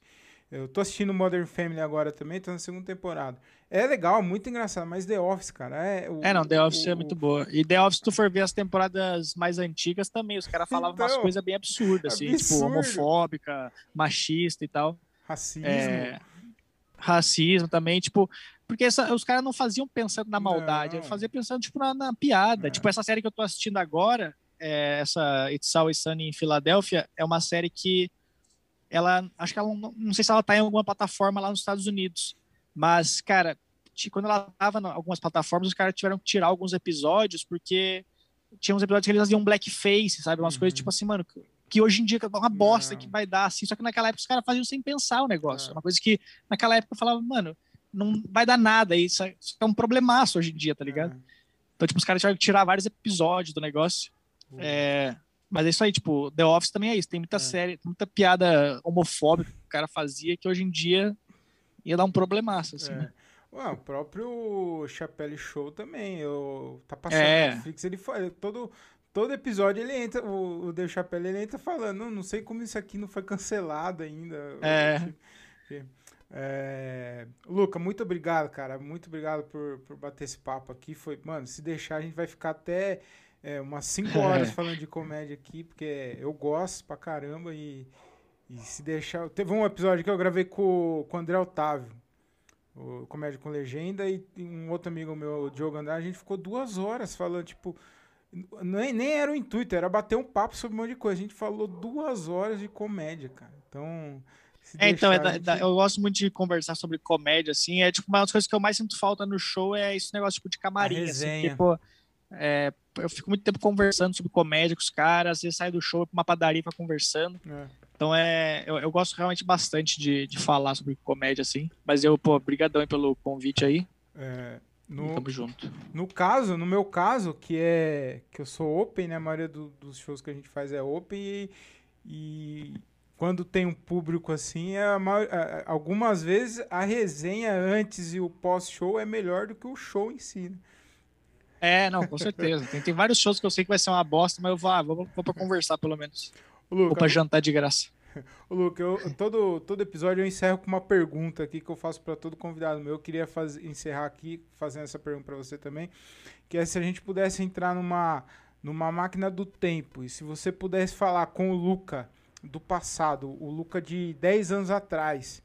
Eu tô assistindo Modern Family agora também, tô na segunda temporada. É legal, muito engraçado, mas The Office, cara, é... O, é, não, The Office o, é muito boa. E The Office, tu for ver as temporadas mais antigas também, os caras falavam então, umas coisas bem absurdas, assim, tipo, homofóbica, machista e tal. Racismo. É, racismo também, tipo... Porque essa, os caras não faziam pensando na maldade, não. faziam pensando, tipo, na, na piada. É. Tipo, essa série que eu tô assistindo agora, é, essa It's Always Sunny em Filadélfia, é uma série que ela, acho que ela, não, não sei se ela tá em alguma plataforma lá nos Estados Unidos, mas, cara, quando ela tava em algumas plataformas, os caras tiveram que tirar alguns episódios, porque tinha uns episódios que eles faziam blackface, sabe? Umas uhum. coisas tipo assim, mano, que hoje em dia é uma bosta não. que vai dar, assim. Só que naquela época os caras faziam sem pensar o negócio. É. Uma coisa que naquela época eu falava, mano, não vai dar nada. Isso é, isso é um problemaço hoje em dia, tá ligado? É. Então, tipo, os caras tiveram que tirar vários episódios do negócio. Uhum. É, mas é isso aí, tipo, The Office também é isso. Tem muita é. série, muita piada homofóbica que o cara fazia que hoje em dia ia dar um problemaço, assim, é. né? Ué, o próprio Chapelle Show também, eu, tá passando é. Netflix, ele fala, todo, todo episódio ele entra, o, o The Chapelle ele entra falando, não, não sei como isso aqui não foi cancelado ainda. É. É, Luca, muito obrigado, cara. Muito obrigado por, por bater esse papo aqui. Foi, mano, se deixar, a gente vai ficar até é, umas 5 horas falando de comédia aqui, porque eu gosto pra caramba e, e se deixar. Teve um episódio que eu gravei com, com o André Otávio o Comédia com Legenda, e um outro amigo meu, o Diogo Andrade, a gente ficou duas horas falando, tipo, nem, nem era o intuito, era bater um papo sobre um monte de coisa. A gente falou duas horas de comédia, cara. Então. É, então, é da, da, eu gosto muito de conversar sobre comédia, assim. É tipo, uma das coisas que eu mais sinto falta no show é esse negócio tipo, de camarim. Assim, tipo, É, eu fico muito tempo conversando sobre comédia com os caras, às vezes saio do show pra uma padaria pra conversando. É. Então é, eu, eu, gosto realmente bastante de, de falar sobre comédia, assim. Mas eu, pô, brigadão pelo convite aí. É, no, tamo junto. No caso, no meu caso, que é que eu sou open, né? A maioria do, dos shows que a gente faz é open e, e quando tem um público assim, é maior, algumas vezes a resenha antes e o pós-show é melhor do que o show em si. Né? É, não, com certeza. Tem, tem vários shows que eu sei que vai ser uma bosta, mas eu vou, ah, vou, vou pra conversar pelo menos. Luca, vou pra jantar de graça. O Luca, eu, todo, todo episódio eu encerro com uma pergunta aqui que eu faço para todo convidado meu. Eu queria faz, encerrar aqui fazendo essa pergunta para você também, que é se a gente pudesse entrar numa, numa máquina do tempo e se você pudesse falar com o Luca do passado, o Luca de 10 anos atrás,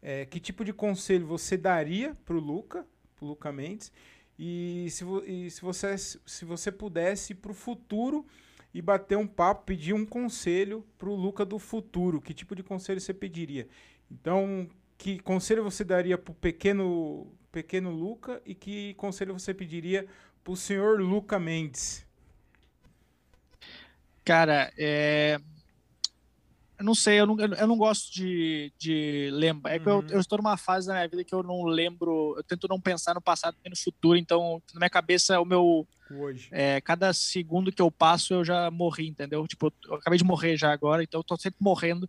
é, que tipo de conselho você daria pro Luca, pro Luca Mendes, e se, e se, você, se você pudesse para o futuro e bater um papo, pedir um conselho para o Luca do futuro, que tipo de conselho você pediria? Então, que conselho você daria para o pequeno, pequeno Luca e que conselho você pediria para o senhor Luca Mendes? Cara, é, eu não sei, eu não, eu não gosto de, de lembrar. É que uhum. eu, eu, estou numa fase da minha vida que eu não lembro, eu tento não pensar no passado e no futuro, então na minha cabeça o meu. Hoje. É, cada segundo que eu passo eu já morri, entendeu? Tipo, eu acabei de morrer já agora, então eu tô sempre morrendo.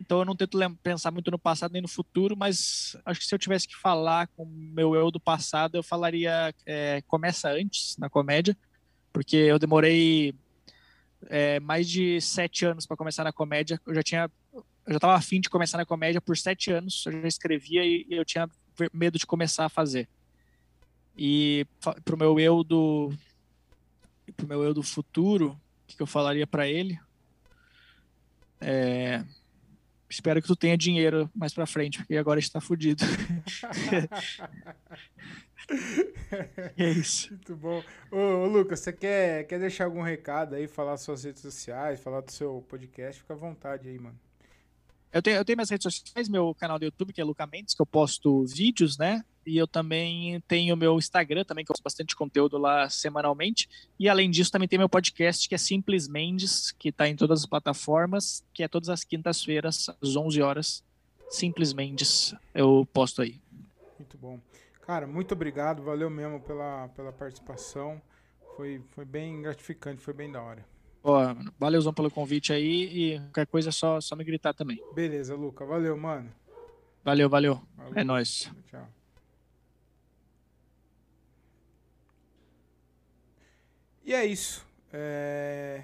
Então eu não tento pensar muito no passado nem no futuro, mas acho que se eu tivesse que falar com o meu eu do passado, eu falaria: é, começa antes na comédia, porque eu demorei é, mais de sete anos para começar na comédia. Eu já tinha, eu já estava afim de começar na comédia por sete anos. Eu já escrevia e, e eu tinha medo de começar a fazer. E pro meu eu do, pro meu eu do futuro, o que, que eu falaria para ele? É, espero que tu tenha dinheiro mais para frente, porque agora está fudido. é isso. Muito bom. Ô, ô, Lucas, você quer, quer deixar algum recado aí, falar suas redes sociais, falar do seu podcast? Fica à vontade aí, mano. Eu tenho, eu tenho minhas redes sociais, meu canal do YouTube, que é Luca Mendes, que eu posto vídeos, né? E eu também tenho meu Instagram, também, que eu posto bastante conteúdo lá semanalmente. E além disso, também tem meu podcast, que é Simples Mendes, que está em todas as plataformas, que é todas as quintas-feiras, às 11 horas. Simples Mendes, eu posto aí. Muito bom. Cara, muito obrigado, valeu mesmo pela, pela participação. Foi, foi bem gratificante, foi bem da hora. Ó, valeuzão pelo convite aí e qualquer coisa é só, só me gritar também. Beleza, Luca. Valeu, mano. Valeu, valeu. valeu. É nóis. Tchau. E é isso. É...